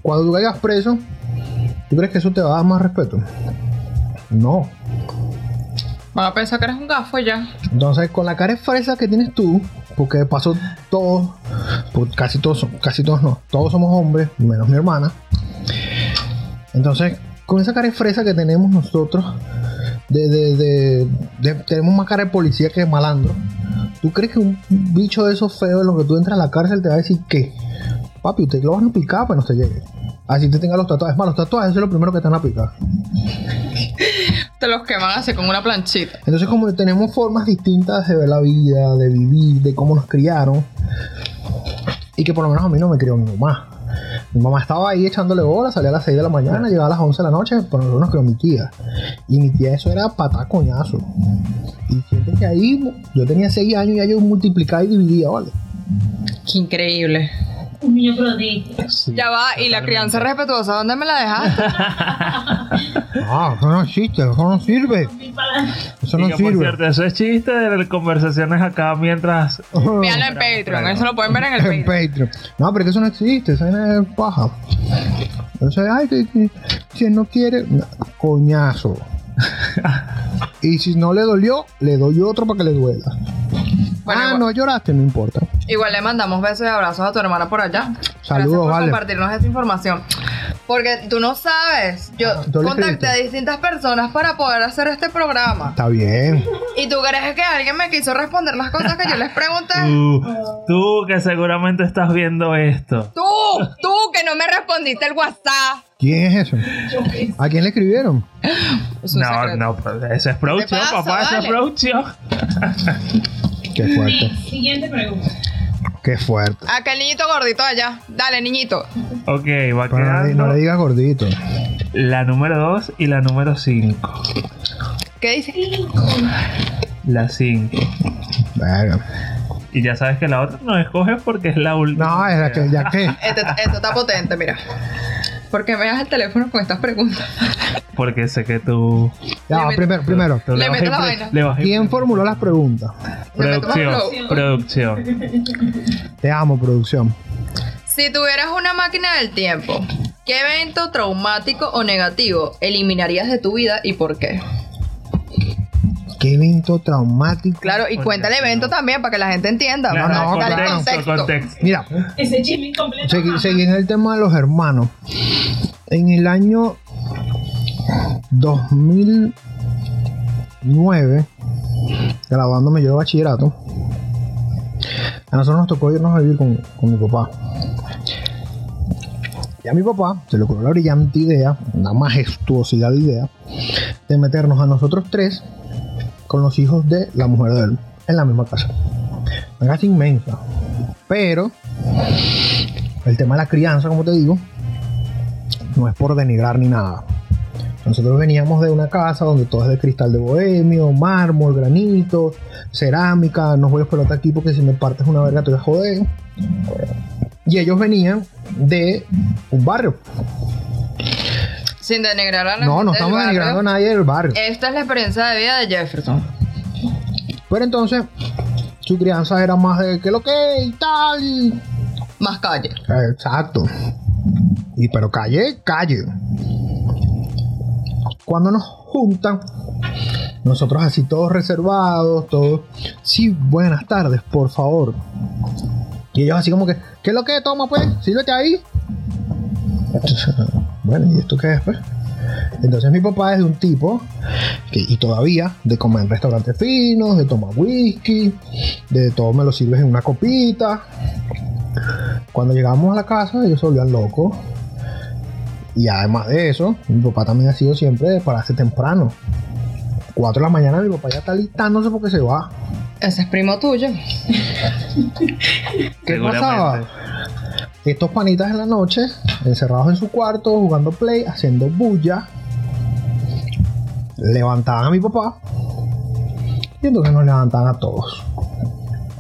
Cuando tú caigas preso, ¿tú crees que eso te va a dar más respeto? No. Van a pensar que eres un gafo ya. Entonces, con la cara fresa que tienes tú, porque de paso todos, pues casi todos, casi todos no, todos somos hombres, menos mi hermana. Entonces, con esa cara fresa que tenemos nosotros, de- de- tenemos más cara de policía que de malandro. ¿Tú crees que un bicho de esos feos en lo que tú entras a la cárcel te va a decir que, papi, usted lo van a picar para no se llegue? Así te tenga los tatuajes. Es más, los tatuajes es lo primero que te van a picar. Te los queman así con una planchita. Entonces, como tenemos formas distintas de ver la vida, de vivir, de cómo nos criaron, y que por lo menos a mí no me crió mi mamá. Mi mamá estaba ahí echándole bola, salía a las 6 de la mañana, llegaba a las 11 de la noche, pero nosotros nos crió mi tía. Y mi tía eso era patá coñazo. Y fíjate que ahí yo tenía 6 años y ya yo multiplicaba y dividía, ¿vale? Qué increíble. Un niño prodigio. Sí, Ya va, y la crianza respetuosa, ¿dónde me la dejaste? Ah, eso no existe, eso no sirve. Eso Y no que, por sirve. cierto, eso es chiste de conversaciones acá mientras. Véanlo en Patreon, eso lo pueden ver en el en Patreon. Patreon. No, pero que eso no existe, eso es paja. Entonces, ay, que, que- si no quiere, no, coñazo. y si no le dolió, le doy otro para que le duela. Bueno, ah, igual- no lloraste, no importa. Igual le mandamos besos y abrazos a tu hermana por allá. Gracias Saludos, por vale. compartirnos esta información. Porque tú no sabes, yo Ah, ¿tú le contacté a distintas personas para poder hacer este programa. Está bien. ¿Y tú crees que alguien me quiso responder las cosas que yo les pregunté? Tú, tú que seguramente estás viendo esto. Tú, tú que no me respondiste el WhatsApp. ¿Quién es ese? ¿A quién le escribieron? Es No, secreto. no, pero eso es producción, pasa, papá, eso es producción. Qué fuerte, Siguiente pregunta. Qué fuerte. Aquel niñito gordito allá. Dale, niñito. Ok, va Pero quedando no le digas gordito. la número 2 y la número 5. ¿Qué dice? La 5. Verga. Y ya sabes que la otra no escoges porque es la última. No, es la que, ya que. Este, esto está potente, mira. ¿Por qué me das el teléfono con estas preguntas? Porque sé que tú. Ya, Le primero, primero. tú Le a meto la vaina. le ¿Quién formuló las preguntas? Le meto más Producción. flow. Producción. Te amo, producción. Si tuvieras una máquina del tiempo, ¿qué evento traumático o negativo eliminarías de tu vida y por qué? ¿Qué evento traumático? Claro, y cuenta el evento también para que la gente entienda. Claro, no, claro. contexto, contexto. Mira, Ese chisme. Segui- seguí en el tema de los hermanos. En el año 2009, graduándome yo de bachillerato, a nosotros nos tocó irnos a vivir con, con mi papá. Y a mi papá se le ocurrió la brillante idea, una majestuosidad de idea, de meternos a nosotros tres con los hijos de la mujer de él en la misma casa. Una casa inmensa. Pero el tema de la crianza, como te digo, no es por denigrar ni nada. Nosotros veníamos de una casa donde todo es de cristal de bohemio, mármol, granito, cerámica, no juegues pelota aquí porque si me partes una verga te voy a joder. Y ellos venían de un barrio. Sin denigrar a la No, no estamos barrio. denigrando a nadie del barrio. Esta es la experiencia de vida de Jefferson. Pero entonces, su crianza era más de que lo que y tal. Más calle. Exacto. Y pero calle, calle. Cuando nos juntan, nosotros así todos reservados, todos. Sí, buenas tardes, por favor. Y ellos así como que, ¿qué es lo que toma pues? Sírvete ahí. Entonces, bueno, ¿y esto qué es pues? Entonces mi papá es de un tipo que, y todavía, de comer en restaurantes finos, de tomar whisky, de todo me lo sirves en una copita. Cuando llegamos a la casa, ellos se volvían locos. Y además de eso, mi papá también ha sido siempre de pararse temprano. 4 de la mañana, mi papá ya está listándose porque se va. Ese es primo tuyo. ¿Qué pasaba? Estos panitas en la noche, encerrados en su cuarto, jugando play, haciendo bulla, levantaban a mi papá y entonces nos levantaban a todos.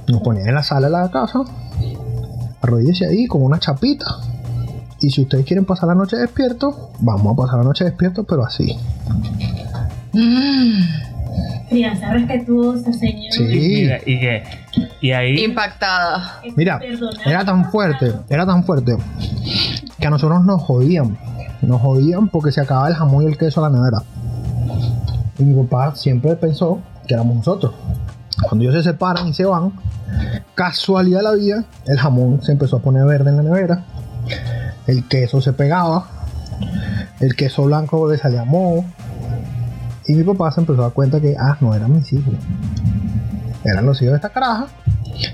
Nos ponían en la sala de la casa, arrodíllese ahí con una chapita. Y si ustedes quieren pasar la noche despiertos, vamos a pasar la noche despiertos, pero así. Crianza respetuosa, señor. Sí. Mira, y que. Y ahí. Impactada. Mira, era tan fuerte, era tan fuerte que a nosotros nos jodían. Nos jodían porque se acababa el jamón y el queso a la nevera. Y mi papá siempre pensó que éramos nosotros. Cuando ellos se separan y se van, casualidad de la vida, el jamón se empezó a poner verde en la nevera, el queso se pegaba, el queso blanco le salía moho, y mi papá se empezó a dar cuenta que, ah, no eran mis hijos, eran los hijos de esta caraja,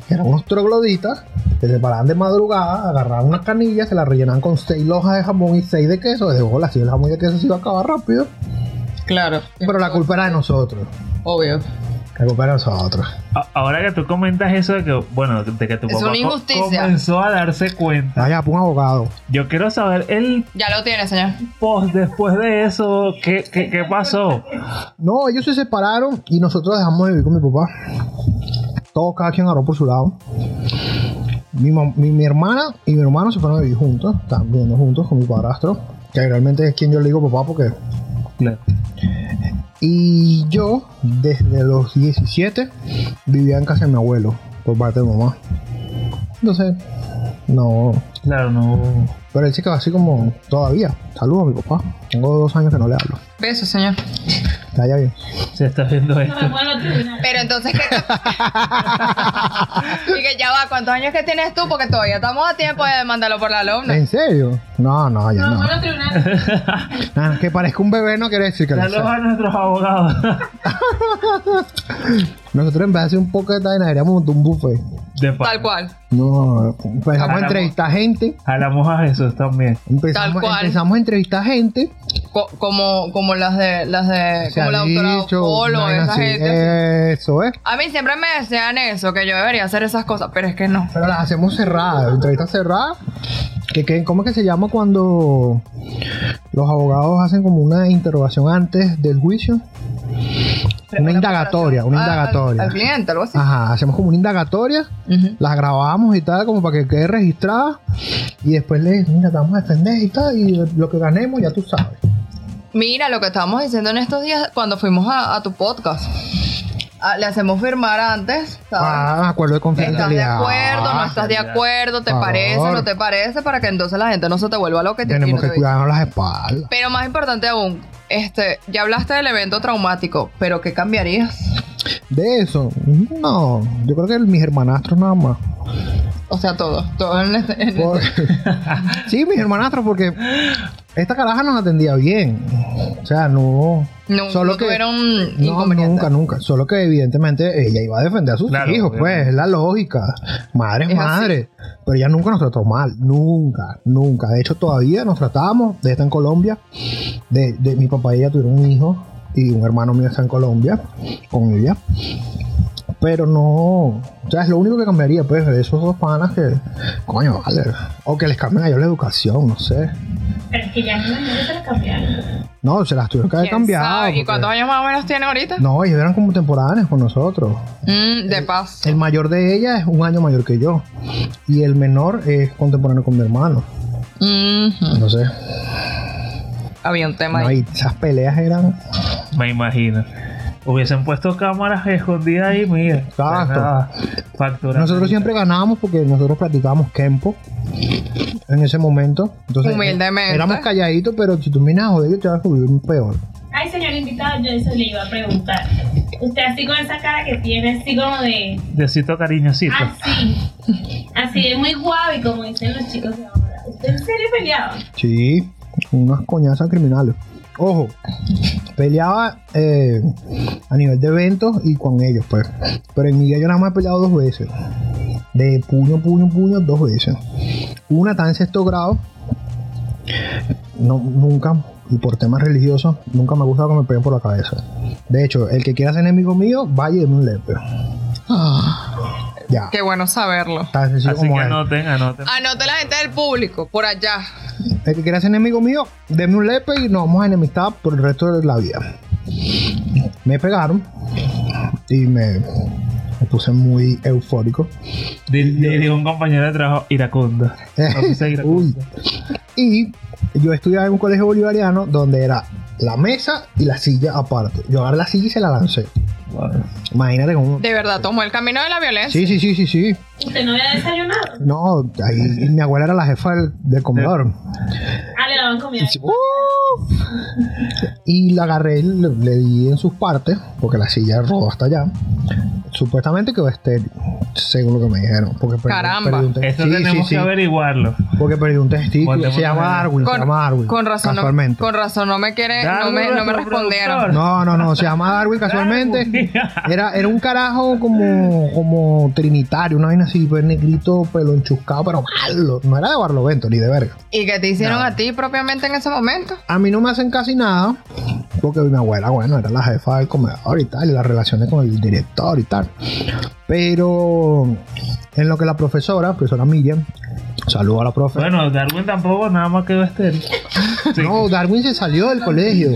que eran unos trogloditas que se paraban de madrugada, agarraban unas canillas, se las rellenaban con seis lojas de jamón y seis de queso, de bola, si el jamón y el queso se iba a acabar rápido, Claro. pero la culpa era de nosotros, Obvio. Era de nosotros. Ahora que tú comentas eso de que, bueno, de que tu Es papá una co- injusticia. comenzó a darse cuenta. Vaya, pues un abogado. Yo quiero saber el Ya lo tiene, señor. post después de eso, ¿qué, qué, qué pasó? No, ellos se separaron y nosotros dejamos de vivir con mi papá. Todos cada quien agarró por su lado. Mi, mi, mi hermana y mi hermano se fueron a vivir juntos, viviendo juntos con mi padrastro, que realmente es quien yo le digo papá porque... Claro. Y yo, desde los 17, vivía en casa de mi abuelo, por parte de mamá. Entonces, no... Claro, no. Pero él se quedó así como todavía. Saludos a mi papá. Tengo dos años que no le hablo. Beso, señor. Está ya bien. Se está viendo No esto. Pero entonces, ¿qué? y que ya va, ¿cuántos años que tienes tú? Porque todavía estamos a tiempo de mandarlo por la alumna. ¿En serio? No, no, ya No, no. Ah, que parezca un bebé no quiere decir que lo Saludos sea. a nuestros abogados. Nosotros en vez de hacer un poco de vaina, deberíamos montar un buffet. De Tal cual. No, empezamos a entrevistar gente. Jalamos a Jesús también. Empezamos, Tal cual. empezamos a entrevistar gente. Co- como, como las de, las de, como ha la doctora dicho, Polo, vaina esa así. gente. Eso, ¿eh? A mí siempre me decían eso, que yo debería hacer esas cosas, pero es que no. Pero las hacemos cerradas, entrevistas cerradas. Que, que- ¿Cómo es que se llama cuando los abogados hacen como una interrogación antes del juicio? Una indagatoria, una Ah, al- indagatoria. Al, cliente, algo así. Ajá, hacemos como una indagatoria, Ujú. las grabamos y tal, como para que quede registrada. Y después le mira, te vamos a defender y tal. Y lo que ganemos, ya tú sabes. Mira lo que estábamos diciendo en estos días cuando fuimos a, a tu podcast. Ah, le hacemos firmar antes, ¿sabes? Ah, acuerdo de ¿Estás de confidencialidad. acuerdo? ¿No Ah, estás de acuerdo? ¿Te parece? ¿No te parece? Para que entonces la gente no se te vuelva lo que te Tenemos que cuidarnos las espaldas. Pero más importante aún, este, ya hablaste del evento traumático, pero ¿qué cambiarías? De eso, no. Yo creo que mis hermanastros nada más. O sea, todo, todo en este, en Por- este- sí, mis hermanastros, porque esta caraja nos atendía bien. O sea, no. no, solo no que- tuvieron No, nunca, nunca. Solo que evidentemente ella iba a defender a sus Claro, hijos, pues, es la lógica. Madre es, Es así. madre. Pero ella nunca nos trató mal, nunca, nunca. De hecho, todavía nos tratábamos, de esta en Colombia. De, de mi papá y ella tuvieron un hijo y un hermano mío está en Colombia con ella. Pero no, o sea, es lo único que cambiaría, pues, de esos dos panas que, coño, vale. O que les cambien a ellos la educación, no sé. Pero es que ya no me se lo cambiaron. No, se las tuvieron que haber ¿Quién cambiado. ¿Y cuántos años más o menos tiene ahorita? No, ellos eran como temporáneos con nosotros. Mm, de paz. El mayor de ella es un año mayor que yo. Y el menor es contemporáneo con mi hermano. Mhm. Entonces, Había un tema no, ahí. y esas peleas eran. Me imagino. Hubiesen puesto cámaras escondidas ahí, mira. Exacto. Nosotros siempre ganábamos porque nosotros practicábamos Kempo en ese momento. Entonces, Humildemente. Éramos calladitos, pero si tú miras a joder, yo te vas a subir peor. Ay, señor invitado, yo eso le iba a preguntar. Usted así con esa cara que tiene, así como de... Besito cariñosito. Así. Así de muy guavi, como dicen los chicos de ahora. ¿Usted en serio peleaba? Sí, unas coñazas criminales. Ojo, peleaba eh, a nivel de eventos y con ellos, pues. Pero en mi vida yo nada más he peleado dos veces. De puño, puño, puño, dos veces. Una está en sexto grado. No, nunca, y por temas religiosos, nunca me ha gustado que me peguen por la cabeza. De hecho, el que quiera ser enemigo mío, vaya y deme un lepe. Ya. Qué bueno saberlo. Tan Así como que anoten, anoten. Anote la gente del público, por allá. El que quiera ser enemigo mío, deme un lepe y nos vamos a enemistar por el resto de la vida. Me pegaron y me, me puse muy eufórico. Di- di- Dijo un compañero de trabajo iracundo. Iracundo. Uy. Y yo estudiaba en un colegio bolivariano donde era la mesa y la silla aparte. Yo agarré la silla y se la lancé. Wow. Imagínate cómo. De verdad, tomó el camino de la violencia. Sí, sí, sí, sí, sí. ¿Usted no había desayunado? No, ahí mi abuela era la jefa del, del comedor. Ah, le daban comida. Uf. Y la agarré, le, le di en sus partes, porque la silla rodó hasta allá. Supuestamente quedó estéril, según lo que me dijeron. Porque perdí- Caramba. perdí un Eso sí, tenemos sí, sí, que averiguarlo. Porque perdí un testículo. Se llama Darwin, se Con, llama Darwin. con razón no, casualmente. con razón no me quiere, no me, no me respondieron. productor. No, no, no, se llama Darwin casualmente. Darwin. Era, era un carajo como, como trinitario, una vaina así, pues negrito, pelo enchuscado, pero malo. No era de Barlovento ni de verga. ¿Y qué te hicieron a ti propiamente en ese momento? A mí no me hacen casi nada, porque mi abuela, bueno, era la jefa del comedor y tal, y las relaciones con el director y tal. Pero en lo que la profesora, profesora Miriam, saludo a la profe. Bueno, Darwin tampoco nada más quedó estéril. Sí. No, Darwin se salió del colegio.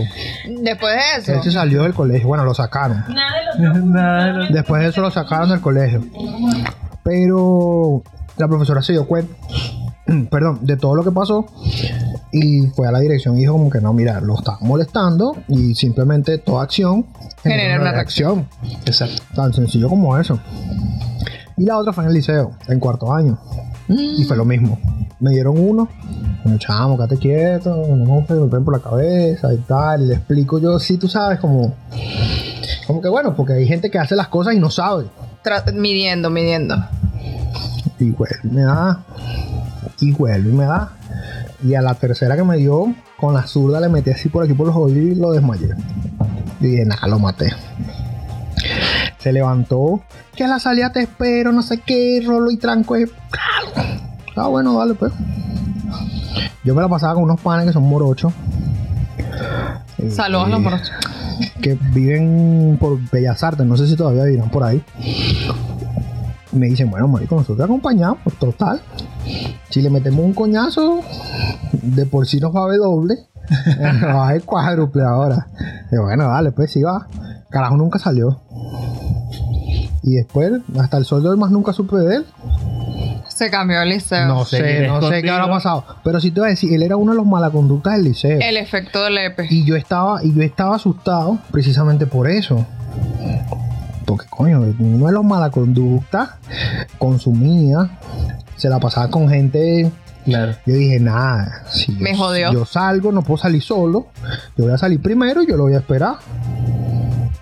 Después de eso. Él se salió del colegio. Bueno, lo sacaron. Nada de los Después de eso lo sacaron del colegio. Pero la profesora se dio cuenta, perdón, de todo lo que pasó y fue a la dirección y dijo como que no, mira, lo están molestando y simplemente toda acción Genera una reacción. Exacto. Tan sencillo como eso. Y la otra fue en el liceo, en cuarto año. Y fue lo mismo. Me dieron uno. Bueno, chamo, quédate quieto, no me golpeen por la cabeza y tal. Y le explico yo, sí, tú sabes, como... Como que bueno, porque hay gente que hace las cosas y no sabe. Midiendo, midiendo. Y vuelve y me da. Y vuelve y me da. Y a la tercera que me dio, con la zurda le metí así por aquí por los oídos y lo desmayé. Y dije, nada, lo maté. Se levantó. Que a la salida te espero, no sé qué, rolo y tranco. es- Ah, bueno, dale, pues. Yo me la pasaba con unos panes que son morochos. Saludos a los morochos. que viven por Bellas Artes, no sé si todavía vivirán por ahí. Me dicen, bueno, marico, nosotros te acompañamos, total. Si le metemos un coñazo, de por sí nos va a ver doble. nos va a ver cuádruple ahora. Y bueno, dale, pues sí va. Carajo, nunca salió. Y después, hasta el sol del más nunca supe de él. Se cambió el liceo. No sé, no sé qué habrá pasado. Pero sí te voy a decir, él era uno de los malaconductas del liceo. El efecto del EPE. Y yo estaba, y yo estaba asustado precisamente por eso. Porque coño, uno de los mala conducta consumía, se la pasaba con gente. Claro. Yo dije, nada, si Me yo, jodió. si yo salgo, no puedo salir solo. Yo voy a salir primero y yo lo voy a esperar.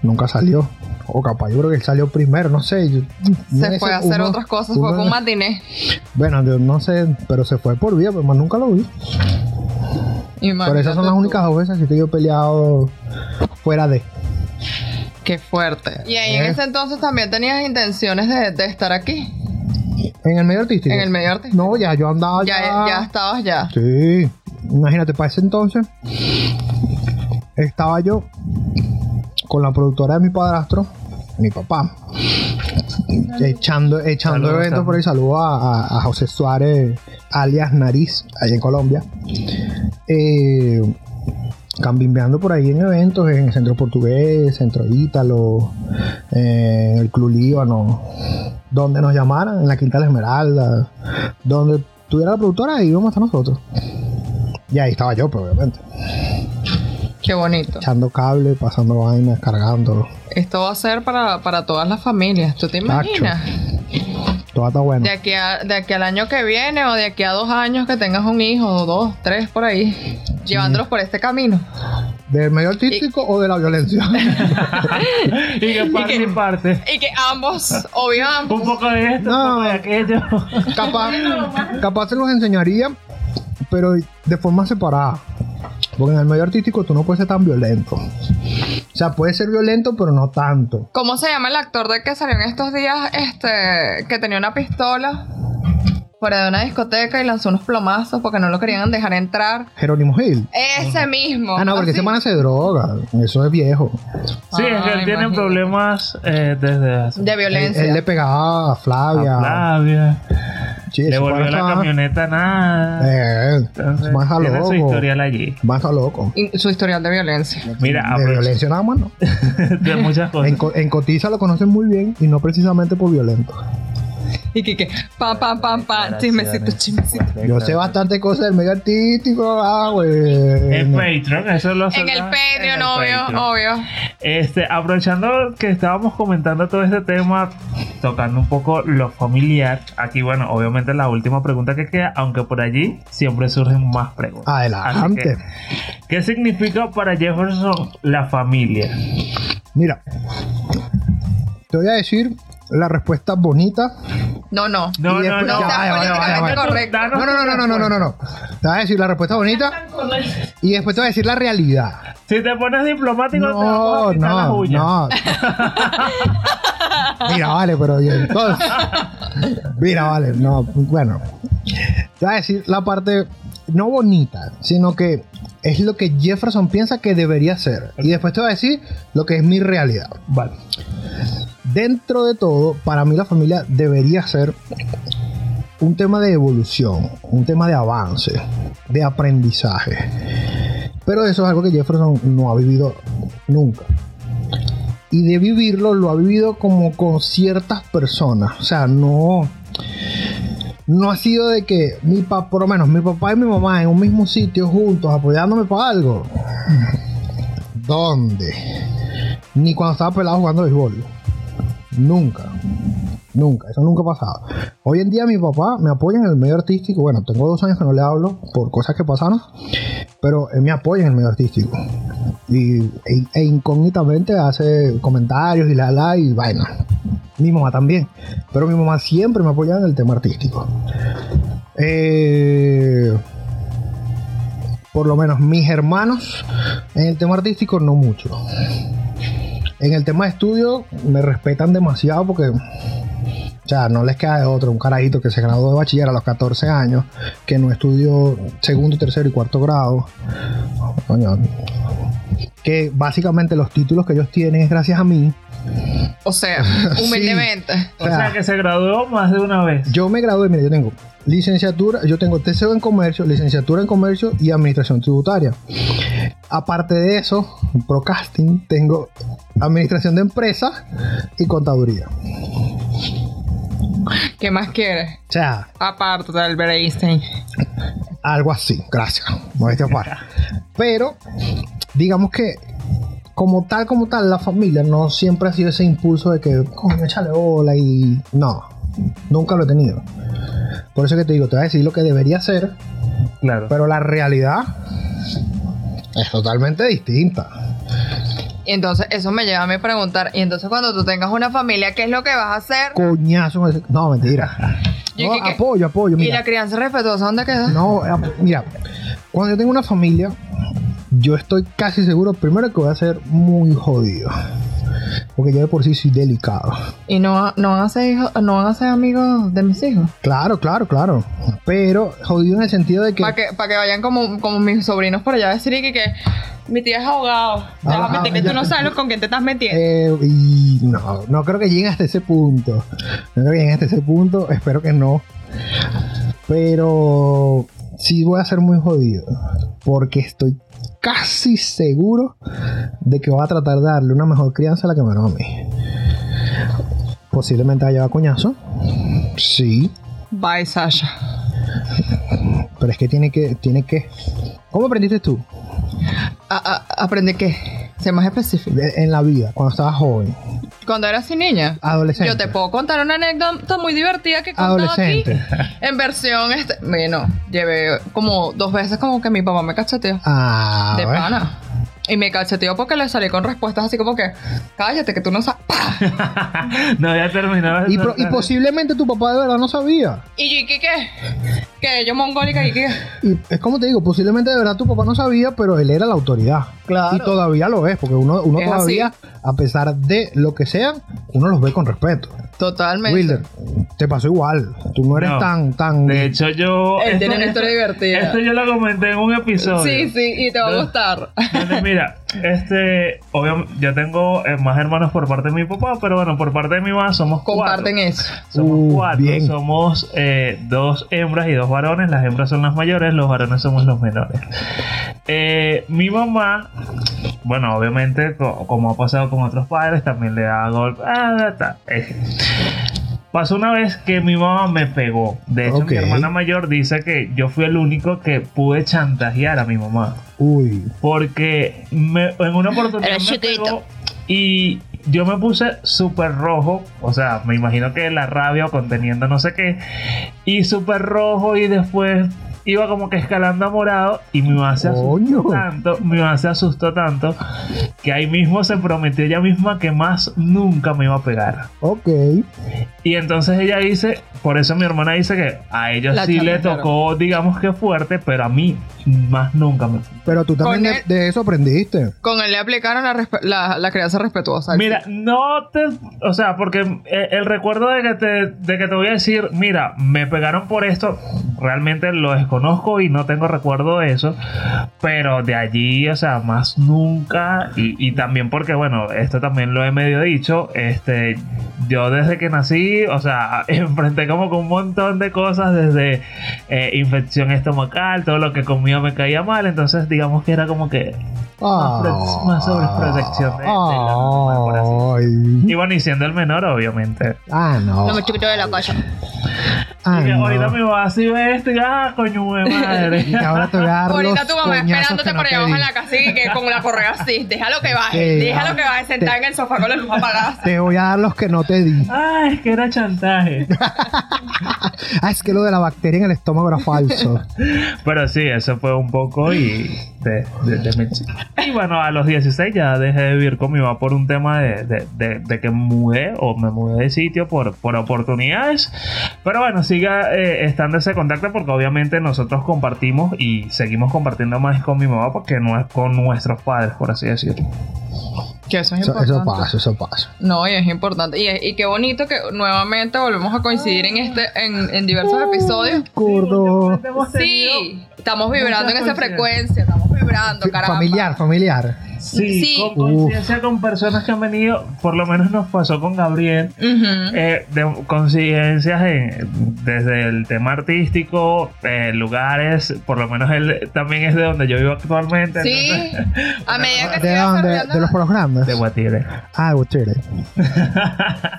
Nunca salió. O capaz, yo creo que él salió primero, no sé. yo- Se ese- fue a hacer uno- otras cosas. uno- Fue con un matiné. Bueno, yo no sé, pero se fue por vida, pero más nunca lo vi. Pero esas son las únicas dos veces que yo he peleado fuera de. Qué fuerte. Y ahí en Eh. ese entonces también tenías intenciones de, de estar aquí. En el medio artístico. En el medio artístico. No, ya yo andaba ya. Ya, ya estabas ya. Sí. Imagínate, para ese entonces estaba yo con la productora de mi padrastro, mi papá, echando, echando eventos por ahí. Saludo a, a- a José Suárez, alias Nariz, allá en Colombia. Eh, cambimbeando por ahí en eventos, en el Centro Portugués, Centro Ítalo, eh, en el Club Líbano, donde nos llamaran, en la Quinta de la Esmeralda, donde tuviera la productora, ahí íbamos a nosotros. Y ahí estaba yo, pues, obviamente, Qué bonito. echando cable, pasando vainas, cargando. Esto va a ser para, para todas las familias. ¿Tú te imaginas? Todo está bueno. De aquí, a, de aquí al año que viene o de aquí a dos años que tengas un hijo o dos, tres por ahí, llevándolos por este camino. ¿Del medio artístico o de la violencia? y que parte y parte. Y que ambos, obvio Un ambos. poco de esto, No. un poco de aquello. capaz, capaz se los enseñaría, pero de forma separada. Porque en el medio artístico tú no puedes ser tan violento. Sea, puedes ser violento, pero no tanto. ¿Cómo se llama el actor de que salió en estos días este que tenía una pistola fuera de una discoteca y lanzó unos plomazos porque no lo querían dejar entrar? Jerónimo Gil. Ese mismo. Ah, no, porque ese man hace droga. Eso es viejo. Sí, es que él tiene problemas eh, desde hace. de Él, violencia. él le pegaba a Flavia. a Flavia. Sí, Le volvió la camioneta nada. Eh, Entonces, man está tiene su loco. historial allí. Man está loco. Y su historial de violencia. Mira, De violencia nada más, ¿no? de muchas cosas. En, Co- en Cotiza lo conocen muy bien y no precisamente por violento. Y que, que, pam, pam, pam, pam, chismecito, chismecito. Yo sé bastante cosas del medio artístico, ah, güey. En Patreon, eso lo En el Patreon, en el obvio, Patreon. obvio. Este, aprovechando que estábamos comentando todo este tema, tocando un poco lo familiar, aquí bueno, obviamente la última pregunta que queda, aunque por allí siempre surgen más preguntas. Adelante. Que, ¿Qué significa para Jefferson la familia? Mira, te voy a decir la respuesta bonita. No, no. No, Y no, después- no. ya, vaya, vaya, vaya, vaya. correcto. No, no, no, no, no, no, no, no. Te voy a decir la respuesta bonita y después te voy a decir la realidad. Si te pones diplomático, te No, vamos a quitar las no, no. Mira, vale, pero entonces. Mira, vale, no, bueno. Te voy a decir la parte no bonita, sino que es lo que Jefferson piensa que debería ser. Y después te voy a decir lo que es mi realidad. Vale. Dentro de todo, para mí la familia debería ser un tema de evolución, un tema de avance, de aprendizaje. Pero eso es algo que Jefferson no ha vivido nunca. Y de vivirlo lo ha vivido como con ciertas personas. O sea, no. No ha sido de que mi papá, por lo menos mi papá y mi mamá en un mismo sitio juntos apoyándome para algo. ¿Dónde? Ni cuando estaba pelado jugando béisbol. Nunca. Nunca. Eso nunca ha pasado. Hoy en día mi papá me apoya en el medio artístico. Bueno, tengo dos años que no le hablo por cosas que pasaron. Pero él me apoya en el medio artístico. Y, e, e incógnitamente hace comentarios y la la y vaina. Mi mamá también. Pero mi mamá siempre me apoya en el tema artístico. Eh, por lo menos mis hermanos en el tema artístico no mucho. En el tema de estudio me respetan demasiado porque, o sea, no les queda de otro. Un carajito que se graduó de bachiller a los 14 años, que no estudió segundo, tercero y cuarto grado. Coño, que básicamente los títulos que ellos tienen es gracias a mí. O sea, humildemente. O sea, que se graduó más de una vez. Yo me gradué, mira, yo tengo licenciatura, yo tengo TCO en comercio, licenciatura en comercio y administración tributaria. Aparte de eso, procasting, tengo administración de empresas y contaduría. ¿Qué más quieres? O sea, Aparte del Einstein. algo así, gracias. Modestia aparte. Pero, digamos que como tal, como tal, la familia no siempre ha sido ese impulso de que, coño, échale bola y... No, nunca lo he tenido. Por eso que te digo, te voy a decir lo que debería ser, Claro. pero la realidad es totalmente distinta. Y entonces eso me lleva a mí preguntar, y entonces cuando tú tengas una familia, ¿qué es lo que vas a hacer? Coñazo. No, mentira. Apoyo, apoyo. ¿Y la crianza respetuosa dónde queda? No, eh, mira, cuando yo tengo una familia, yo estoy casi seguro, primero que voy a ser muy jodido. Porque yo de por sí soy delicado. ¿Y no, no, van a ser hijos- no van a ser amigos de mis hijos? Claro, claro, claro. Pero jodido en el sentido de que. Para que, pa' que vayan como, como mis sobrinos por allá a decir que, que mi tía es abogado. Te vas a meter que tú no sabes con quién te estás metiendo. eh, y no, no creo que lleguen hasta ese punto. No creo que lleguen hasta ese punto. Espero que no. Pero sí voy a ser muy jodido. Porque estoy casi seguro de que voy a tratar de darle una mejor crianza a la que me dio a mí. Posiblemente haya coñazo. Sí. Bye, Sasha. Pero es que tiene que. Tiene que. ¿Cómo aprendiste tú? A- a- ¿Aprendí qué? Sé más específico. De- en la vida, cuando estabas joven. Cuando era así niña. Adolescente. Yo te puedo contar una anécdota muy divertida que he contado aquí. Adolescente. En versión, este, bueno, llevé como dos veces como que mi papá me cacheteó. Ah, de pana. Y me cacheteó porque le salí con respuestas así como que, cállate, que tú no sabes. No había terminado. Y, pro- y posiblemente tu papá de verdad no sabía. Y yo, ¿y qué qué? Que yo mongólica y qué. Y es como te digo, posiblemente de verdad tu papá no sabía, pero él era la autoridad. Claro. Y todavía lo es, porque uno, uno Es todavía, a pesar de lo que sean, uno los ve con respeto. Totalmente. Wilder, te pasó igual. Tú no eres No. tan, tan. De hecho, yo. Él tiene una esto- historia divertida. Esto yo lo comenté en un episodio. Sí, sí, y te va a gustar. Donde, mira, este, obviamente, yo tengo eh, más hermanos por parte de mi papá, pero bueno, por parte de mi mamá somos Comparten cuatro. eso. Somos Uh, cuatro, bien. somos eh, dos hembras y dos varones. Las hembras son las mayores, los varones somos los menores. Eh, mi mamá, bueno, obviamente, co- como ha pasado con otros padres, también le da golpe. Ah, ta, eh. Pasó una vez que mi mamá me pegó. De hecho, mi hermana mayor dice que yo fui el único que pude chantajear a mi mamá. Uy. Porque me- en una oportunidad Era me chiquito. pegó y yo me puse súper rojo. O sea, me imagino que la rabia o conteniendo no sé qué. Y súper rojo y después iba como que escalando a morado y mi mamá se asustó Coño. tanto, mi mamá se asustó tanto que ahí mismo se prometió ella misma que más nunca me iba a pegar. Ok. Y entonces ella dice, por eso mi hermana dice que a ellos La sí le tocó, digamos que fuerte, pero a mí más nunca me Pero tú también de, eso aprendiste. Con él le aplicaron la, respe- la, la crianza respetuosa. Mira, no te. O sea, porque eh, el recuerdo de que, te, de que te voy a decir, mira, me pegaron por esto, realmente lo desconozco y no tengo recuerdo de eso. Pero de allí, o sea, más nunca. Y, y también porque, bueno, esto también lo he medio dicho. Este. Yo desde que nací, o sea, enfrenté como con un montón de cosas, desde eh, infección estomacal, todo lo que comía me caía mal, entonces digamos que era como que Ah. pro- más sobreprotección de- de la mamá, por así y bueno, y siendo el menor, obviamente. Ah, no. No me chiquito de la casa. Ah, no. ahorita mi mamá así ve esto y ah, coño de madre. Y ahora te voy a dar Ahorita tu mamá esperándote por te allá abajo en la casa y que con la correa así. Déjalo que baje. Sí, déjalo ah, que baje sentada en el sofá con la luz apagada. Te voy a dar los que no te di. ah, es que era chantaje. Ah, es que lo de la bacteria en el estómago era falso. Pero sí, eso fue un poco y de, de, de mi- Y bueno, a los 16 ya dejé de vivir con mi mamá por un tema de, de, de- de que mudé o me mudé de sitio por, por oportunidades. Pero bueno, siga eh, estando ese contacto porque obviamente nosotros compartimos y seguimos compartiendo más con mi mamá porque no es con nuestros padres, por así decirlo. Que eso es Eso, importante. eso pasa, eso pasa. No, y es importante. Y, es- y qué bonito que nuevamente volvemos a coincidir en este, en, en diversos episodios. Gordo. Sí, estamos vibrando en esa frecuencia, estamos vibrando, caramba. Familiar, familiar. Sí, Sí. con conciencia con personas que han venido, por lo menos nos pasó con Gabriel, eh, de coincidencias en, desde el tema artístico, eh, lugares, por lo menos él también es de donde yo vivo actualmente. Sí, entonces, a medida que ¿De dónde? ¿De los programas? de Guatire. Ah, de Chile.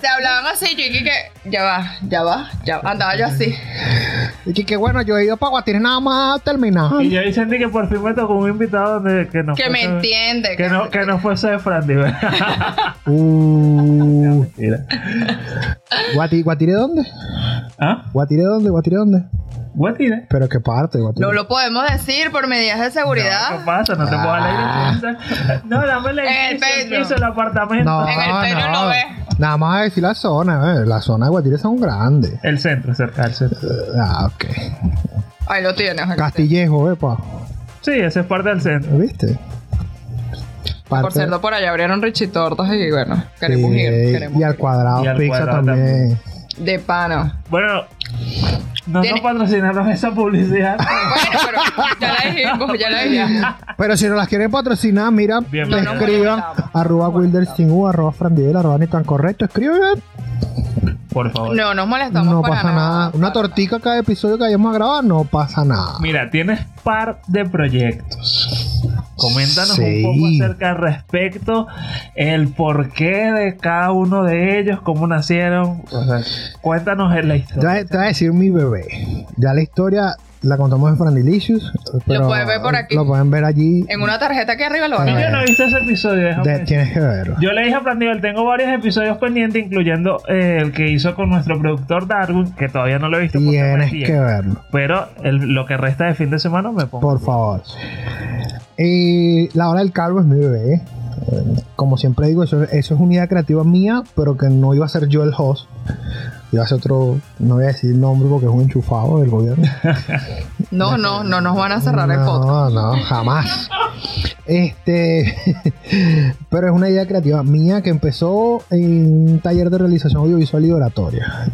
se hablaban así, yo dije que ya va, ya va, ya va. andaba yo así. Y que, que bueno, yo he ido para Guatire nada más terminar. Y yo ahí sentí que por fin me tocó un invitado donde, que no Que me fuese- Que no, que no fuese de Frandy. Uh, Mira. Guati- ¿Guatire dónde? ¿Ah? ¿Guatire dónde? ¿Guatire dónde? Guatire. ¿Pero qué parte? Guatire? No lo podemos decir por medidas de No, ¿Qué seguridad. pasa? No te puedo dar Ah. la. No, dame la En el piso, el apartamento. No, En el pelo no. lo ve. Nada más decir la zona, eh. La zona de Guatire son grandes. El centro, cerca del centro. Ah, ok. Ahí lo tienes. Castillejo, epa. Sí, ese es parte del centro. ¿Viste? Por cierto, por allá abrieron Richie Tortas y bueno, queremos Sí, ir. Queremos y al ir. cuadrado Y al pizza cuadrado también. De pana. Bueno, no nos patrocinaron esa publicidad. Bueno, pero ya la dijimos, ya la dijimos. Pero si no las quieren patrocinar, mira, Bien, te no escriban arroba Wilder sin U, arroba Frandivel, arroba ni tan correcto. Escriben, Por favor. No nos molestamos no para pasa nada. Una tortica cada episodio que vayamos a grabar, no pasa nada. Mira, tienes par de proyectos. Coméntanos Sí. un poco acerca al respecto, el porqué de cada uno de ellos, cómo nacieron. O sea, cuéntanos la historia. te voy a decir mi bebé. Ya la historia la contamos en Frandilicious. pero pueden ver por aquí. Lo pueden ver allí. En una tarjeta aquí arriba lo van a ver. Yo no he visto ese episodio, De- tienes que verlo. Yo le dije a Prandivel, tengo varios episodios pendientes, incluyendo eh, el que hizo con nuestro productor Darwin, que todavía no lo he visto. Tienes que verlo. Pero el- lo que resta de fin de semana me pongo. Por favor. Y la hora del calvo es mi bebé. Eh, Como siempre digo, eso, eso es una idea creativa mía, pero que no iba a ser yo el host. Iba a ser otro, no voy a decir el nombre porque es un enchufado del gobierno. No, no, no nos van a cerrar el podcast. No, no, jamás. Este, pero es una idea creativa mía que empezó en un taller de realización audiovisual y oratoria.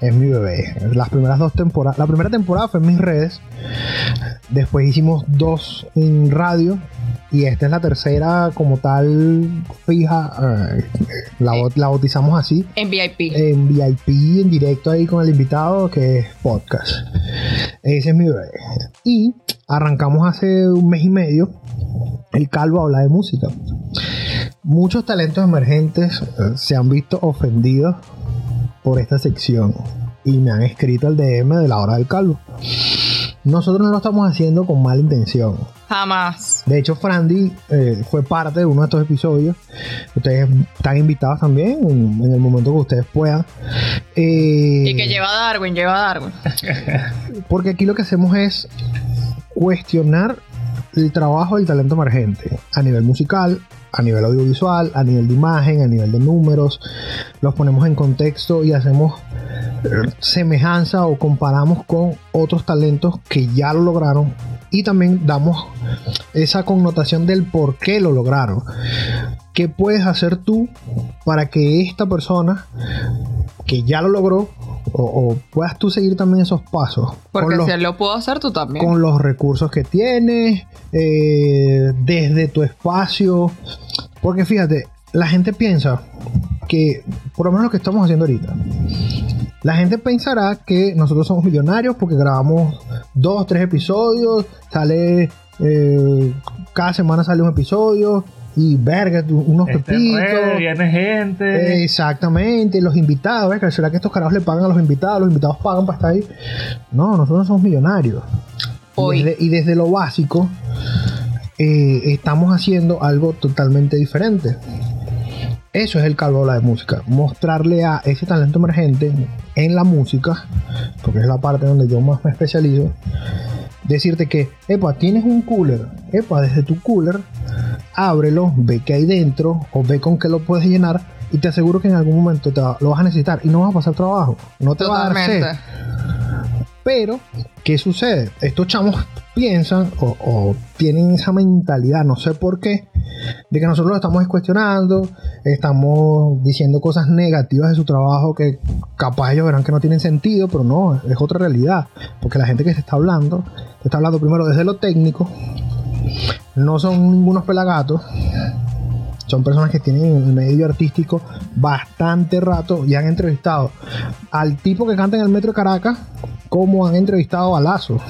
Es mi bebé. Las primeras dos temporadas, la primera temporada fue en mis redes. Después hicimos dos en radio. Y esta es la tercera como tal fija. eh, la, la bautizamos así En VIP. en VIP, en directo ahí con el invitado, que es podcast. Ese es mi bebé. Y arrancamos hace un mes y medio. El calvo habla de música. Muchos talentos emergentes eh, se han visto ofendidos por esta sección y me han escrito el DM de la hora del calvo. Nosotros no lo estamos haciendo con mala intención. Jamás. De hecho, Frandy eh, fue parte de uno de estos episodios. Ustedes están invitados también en, en el momento que ustedes puedan. Eh, Y que lleva a Darwin, lleva a Darwin. porque aquí lo que hacemos es cuestionar el trabajo del talento emergente a nivel musical, a nivel audiovisual, a nivel de imagen, a nivel de números. Los ponemos en contexto y hacemos eh, semejanza o comparamos con otros talentos que ya lo lograron y también damos esa connotación del por qué lo lograron. ¿Qué puedes hacer tú para que esta persona que ya lo logró o, o puedas tú seguir también esos pasos? Porque los- si él lo pudo hacer, tú también. con los recursos que tienes, eh, desde tu espacio. Porque fíjate, la gente piensa que, por lo menos lo que estamos haciendo ahorita, la gente pensará que nosotros somos millonarios porque grabamos dos, tres episodios, sale, eh, cada semana sale un episodio y verga, unos Este pepitos. red, viene gente. Exactamente, los invitados, ¿ves? ¿será que estos carajos le pagan a los invitados? Los invitados pagan para estar ahí. No, nosotros no somos millonarios. Hoy. Y desde, y desde lo básico, eh, estamos haciendo algo totalmente diferente. Eso es el calvo habla de música. Mostrarle a ese talento emergente en la música, porque es la parte donde yo más me especializo. Decirte que, epa, tienes un cooler. Epa, desde tu cooler, ábrelo, ve qué hay dentro, o ve con qué lo puedes llenar. Y te aseguro que en algún momento te lo vas a necesitar y no vas a pasar trabajo. No te va a dar sed. Pero, ¿qué sucede? Estos chamos piensan o, tienen esa mentalidad, no sé por qué, de que nosotros lo estamos cuestionando, estamos diciendo cosas negativas de su trabajo que capaz ellos verán que no tienen sentido, pero no, es otra realidad. Porque la gente que se está hablando, te está hablando primero desde lo técnico, no son ningunos pelagatos. Son personas que tienen en el medio artístico bastante rato y han entrevistado al tipo que canta en el metro de Caracas como han entrevistado a Lazo.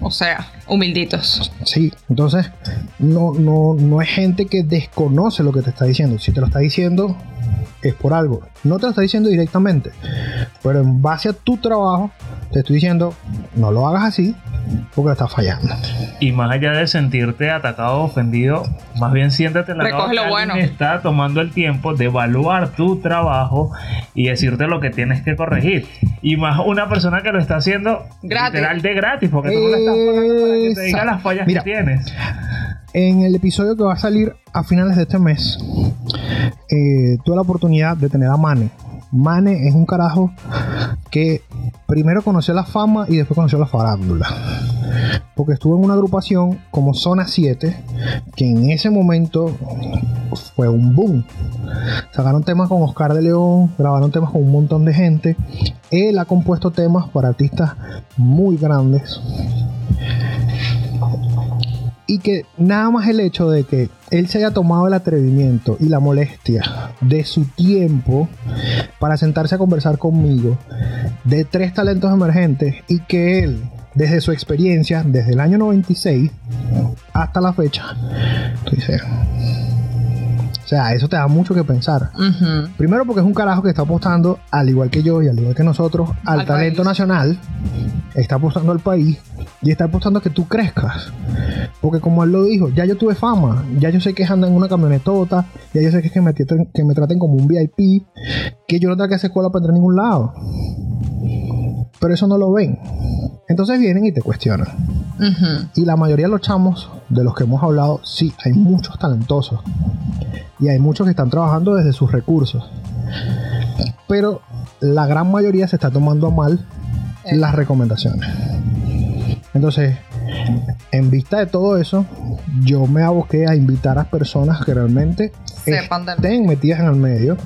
O sea, humilditos. Sí, entonces no, no, no es gente que desconoce lo que te está diciendo. Si te lo está diciendo, es por algo. No te lo está diciendo directamente, pero en base a tu trabajo, te estoy diciendo, no lo hagas así porque estás fallando. Y más allá de sentirte atacado o ofendido, más bien siéntate la Recoge lo bueno. está tomando el tiempo de evaluar tu trabajo y decirte lo que tienes que corregir. Y más una persona que lo está haciendo Gratis. literal de gratis, porque tú no le estás pagando para que te diga las fallas Mira. que tienes. En el episodio que va a salir a finales de este mes, eh, tuve la oportunidad de tener a Mane. Mane es un carajo que primero conoció la fama y después conoció la farándula. Porque estuvo en una agrupación como Zona 7, que en ese momento fue un boom. Sacaron temas con Oscar de León, grabaron temas con un montón de gente. Él ha compuesto temas para artistas muy grandes y que nada más el hecho de que él se haya tomado el atrevimiento y la molestia de su tiempo para sentarse a conversar conmigo de tres talentos emergentes y que él desde su experiencia desde el año 96 hasta la fecha tú dices o sea eso te da mucho que pensar. Primero porque es un carajo que está apostando, al igual que yo y al igual que nosotros, al, Al talento país. nacional, está apostando al país y está apostando a que tú crezcas. Porque como él lo dijo, ya yo tuve fama, ya yo sé que es andar en una camionetota, ya yo sé que es que me, traten- que me traten como un VIP, que yo no tengo que hacer escuela para entrar a ningún lado. Pero eso no lo ven. Entonces vienen y te cuestionan. Y la mayoría de los chamos de los que hemos hablado, sí, hay muchos talentosos. Y hay muchos que están trabajando desde sus recursos. Pero la gran mayoría se está tomando a mal Eh. las recomendaciones. Entonces, en vista de todo eso, yo me aboqué a invitar a personas que realmente Sepan del- estén metidas en el medio,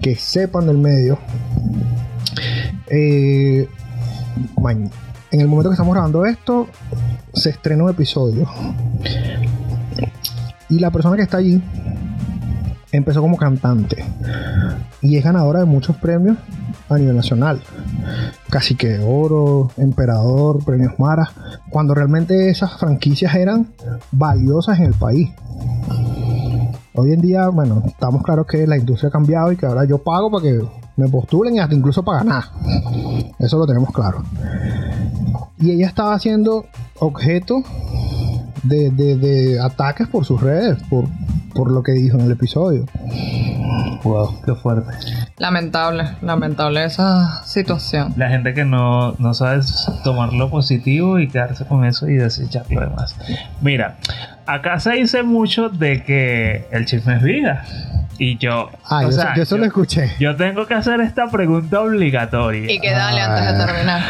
que sepan del medio. Eh, en el momento que estamos grabando esto, se estrenó un episodio. Y la persona que está allí empezó como cantante. Y es ganadora de muchos premios a nivel nacional. Casi que oro, emperador, premios Mara. Cuando realmente esas franquicias eran valiosas en el país. Hoy en día, bueno, estamos claros que la industria ha cambiado y que ahora yo pago para que me postulen y hasta incluso para ganar. Eso lo tenemos claro. Y ella estaba siendo objeto de, de- de ataques por sus redes, por, por lo que dijo en el episodio. Wow, qué fuerte. Lamentable, lamentable esa situación. La gente que no, no sabe tomar lo positivo y quedarse con eso y desechar lo demás. Mira, acá se dice mucho de que el chisme es vida. Y yo, Ah, o yo, sea, eso- yo eso yo- lo escuché. yo tengo que hacer esta pregunta obligatoria. Y que dale antes de Ah. terminar.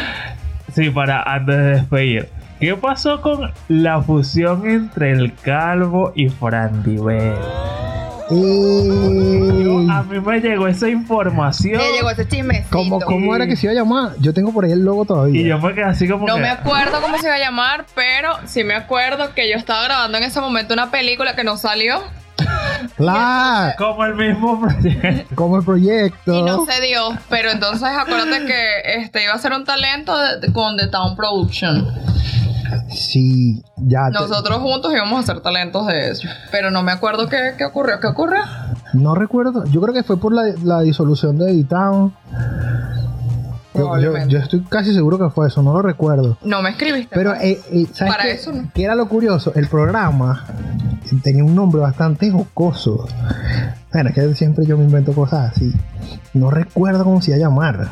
Sí, para antes de despedir. ¿Qué pasó con la fusión entre el Calvo y Frandivel? Ey, A mí me llegó esa información Me llegó ese chismecito. ¿Cómo, ¿Cómo era que se iba a llamar? Yo tengo por ahí el logo todavía. y yo me quedé así como No que... me acuerdo cómo se iba a llamar, pero sí me acuerdo que yo estaba grabando en ese momento una película que no salió La, Como el mismo proyecto. como el proyecto. y no se dio. Pero entonces acuérdate que este iba a ser un talento de- con The Town Production. Sí, ya. te- Nosotros juntos íbamos a hacer talentos de eso. Pero no me acuerdo qué, qué ocurrió. ¿Qué ocurrió? No recuerdo. Yo creo que fue por la, la disolución de Editown. Yo, yo, Probablemente. yo estoy casi seguro que fue eso, no lo recuerdo. No me escribiste. Pero, eh, eh, ¿sabes Para qué? eso no. ¿Qué era lo curioso? El programa tenía un nombre bastante jocoso. Bueno, es que siempre yo me invento cosas así. No recuerdo cómo se iba a llamar.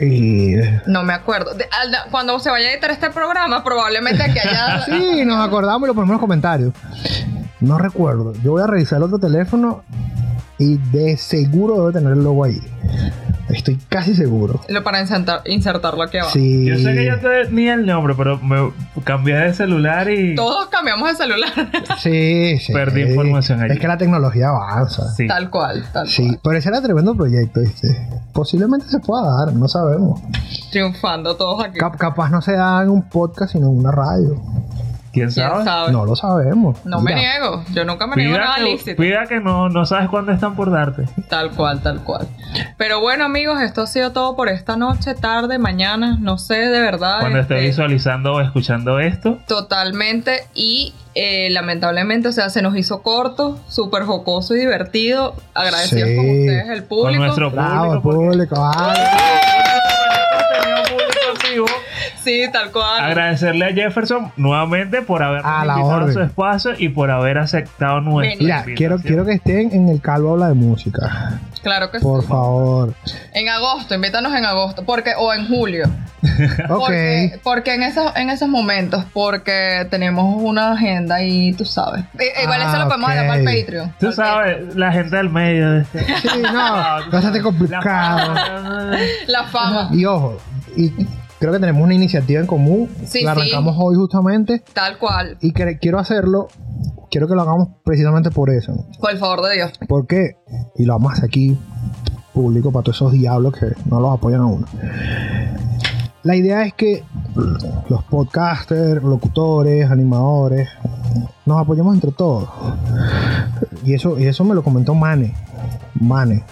Eh, No me acuerdo. De- al- cuando se vaya a editar este programa, probablemente que haya. sí, nos acordamos y lo ponemos en los comentarios. No recuerdo. Yo voy a revisar el otro teléfono y de seguro debe tener el logo ahí. Estoy casi seguro. Lo para insertar, insertarlo aquí abajo. Sí. Yo sé que yo tenía el nombre, pero me cambié de celular y... Todos cambiamos de celular. Sí, sí. Perdí información allí. Es que la tecnología avanza. Sí. tal cual, tal Sí, pero ese era tremendo proyecto, ¿viste? Posiblemente se pueda dar, no sabemos. Triunfando todos aquí. Cap- capaz no se da en un podcast, sino en una radio. ¿Quién ¿Quién sabe? sabe? No lo sabemos. No me Mira, niego. Yo nunca me niego nada que, lícito. pida que no, no sabes cuándo están por darte. Tal cual, tal cual. Pero bueno, amigos, esto ha sido todo por esta noche, tarde, mañana. No sé, de verdad. Cuando esté este, visualizando o escuchando esto. Totalmente. Y eh, lamentablemente, o sea, se nos hizo corto, súper jocoso y divertido. Agradecidos Sí. con ustedes, el Con público. nuestro Bravo, el público. porque- público. vale. Activo. Sí, tal cual. Agradecerle a Jefferson nuevamente por haber A la invitado su espacio y por haber aceptado nuestra Venga. Mira, quiero, quiero que estén en el calvo habla de música. Claro que Por sí. favor. En agosto, invítanos en agosto. Porque, o en julio. Ok. Porque, porque en esos, en esos momentos, porque tenemos una agenda y tú sabes. I- Igual eso Ah, lo podemos dejar para el. Patreon. Tú sabes, la gente del medio. de este- Sí, no, bastante complicado. Patreon. La fama. Y ojo, y creo que tenemos una iniciativa en común. Sí, la sí. arrancamos hoy justamente. Tal cual. Y que- quiero hacerlo, quiero que lo hagamos precisamente por eso. Por el favor de Dios. ¿Por qué? Y lo vamos a hacer aquí público para todos esos diablos que no los apoyan a uno. La idea es que los podcasters, locutores, animadores, nos apoyemos entre todos. Y eso, y eso me lo comentó Mane. Mane.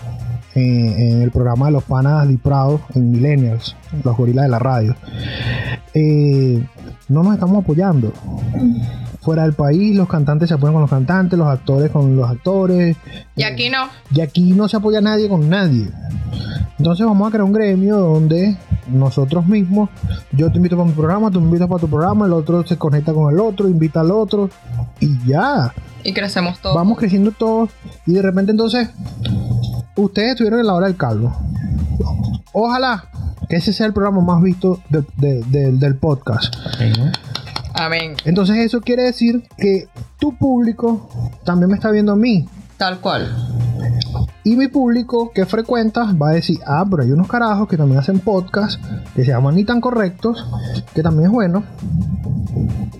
Eh, en el programa de los panas Prado en Millennials, los gorilas de la radio. Eh, no nos estamos apoyando. Fuera del país, los cantantes se apoyan con los cantantes, los actores con los actores. Y aquí no. Y aquí no se apoya nadie con nadie. Entonces vamos a crear un gremio donde nosotros mismos, yo te invito para mi programa, tú me invitas para tu programa, el otro se conecta con el otro, invita al otro y ya. Y crecemos todos. Vamos creciendo todos y de repente entonces ustedes estuvieron en la hora del calvo. Ojalá que ese sea el programa más visto de- de- de- del podcast. Amén. Entonces eso quiere decir que tu público también me está viendo a mí. Tal cual. Y mi público que frecuentas va a decir, ah, pero hay unos carajos que también hacen podcast, que se llaman Ni Tan Correctos, que también es bueno.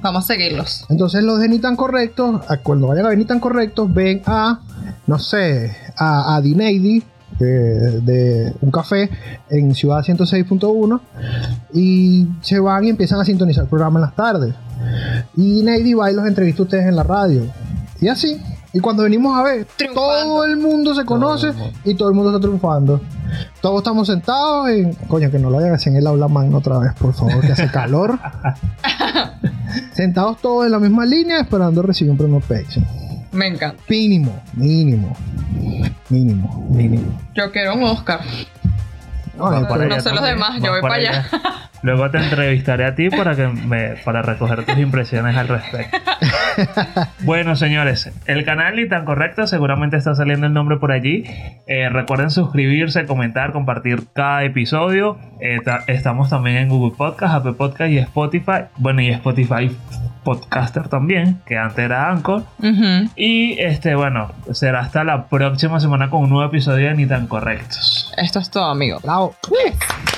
Vamos a seguirlos. Entonces los de Ni Tan Correctos, cuando vayan a ver Ni Tan Correctos, ven a, no sé, a, a Dineidi, de, de un café en Ciudad 106.1, y se van y empiezan a sintonizar el programa en las tardes. Y Dineidi va y los entrevista a ustedes en la radio. Y así. Y cuando venimos a ver, Triunfando. todo el mundo se conoce y todo el mundo está triunfando. Todos estamos sentados en. Coño, que no lo vayan a hacer en el aula magna otra vez, por favor, que hace calor. sentados todos en la misma línea esperando recibir un premio Pepsi. Me encanta. Mínimo, mínimo. Mínimo. Mínimo. Yo quiero un Oscar. No, no sé los demás, yo voy para allá. Luego te entrevistaré a ti para que me, para recoger tus impresiones al respecto. bueno, señores, el canal ni tan correcto, seguramente está saliendo el nombre por allí. Eh, recuerden suscribirse, comentar, compartir cada episodio. Eh, ta- estamos también en Google Podcast, Apple Podcast y Spotify. Bueno, y Spotify Podcaster también, que antes era Anchor. Y este, bueno, será hasta la próxima semana con un nuevo episodio de Ni tan correctos. Esto es todo, amigo. Bravo. out. Yes.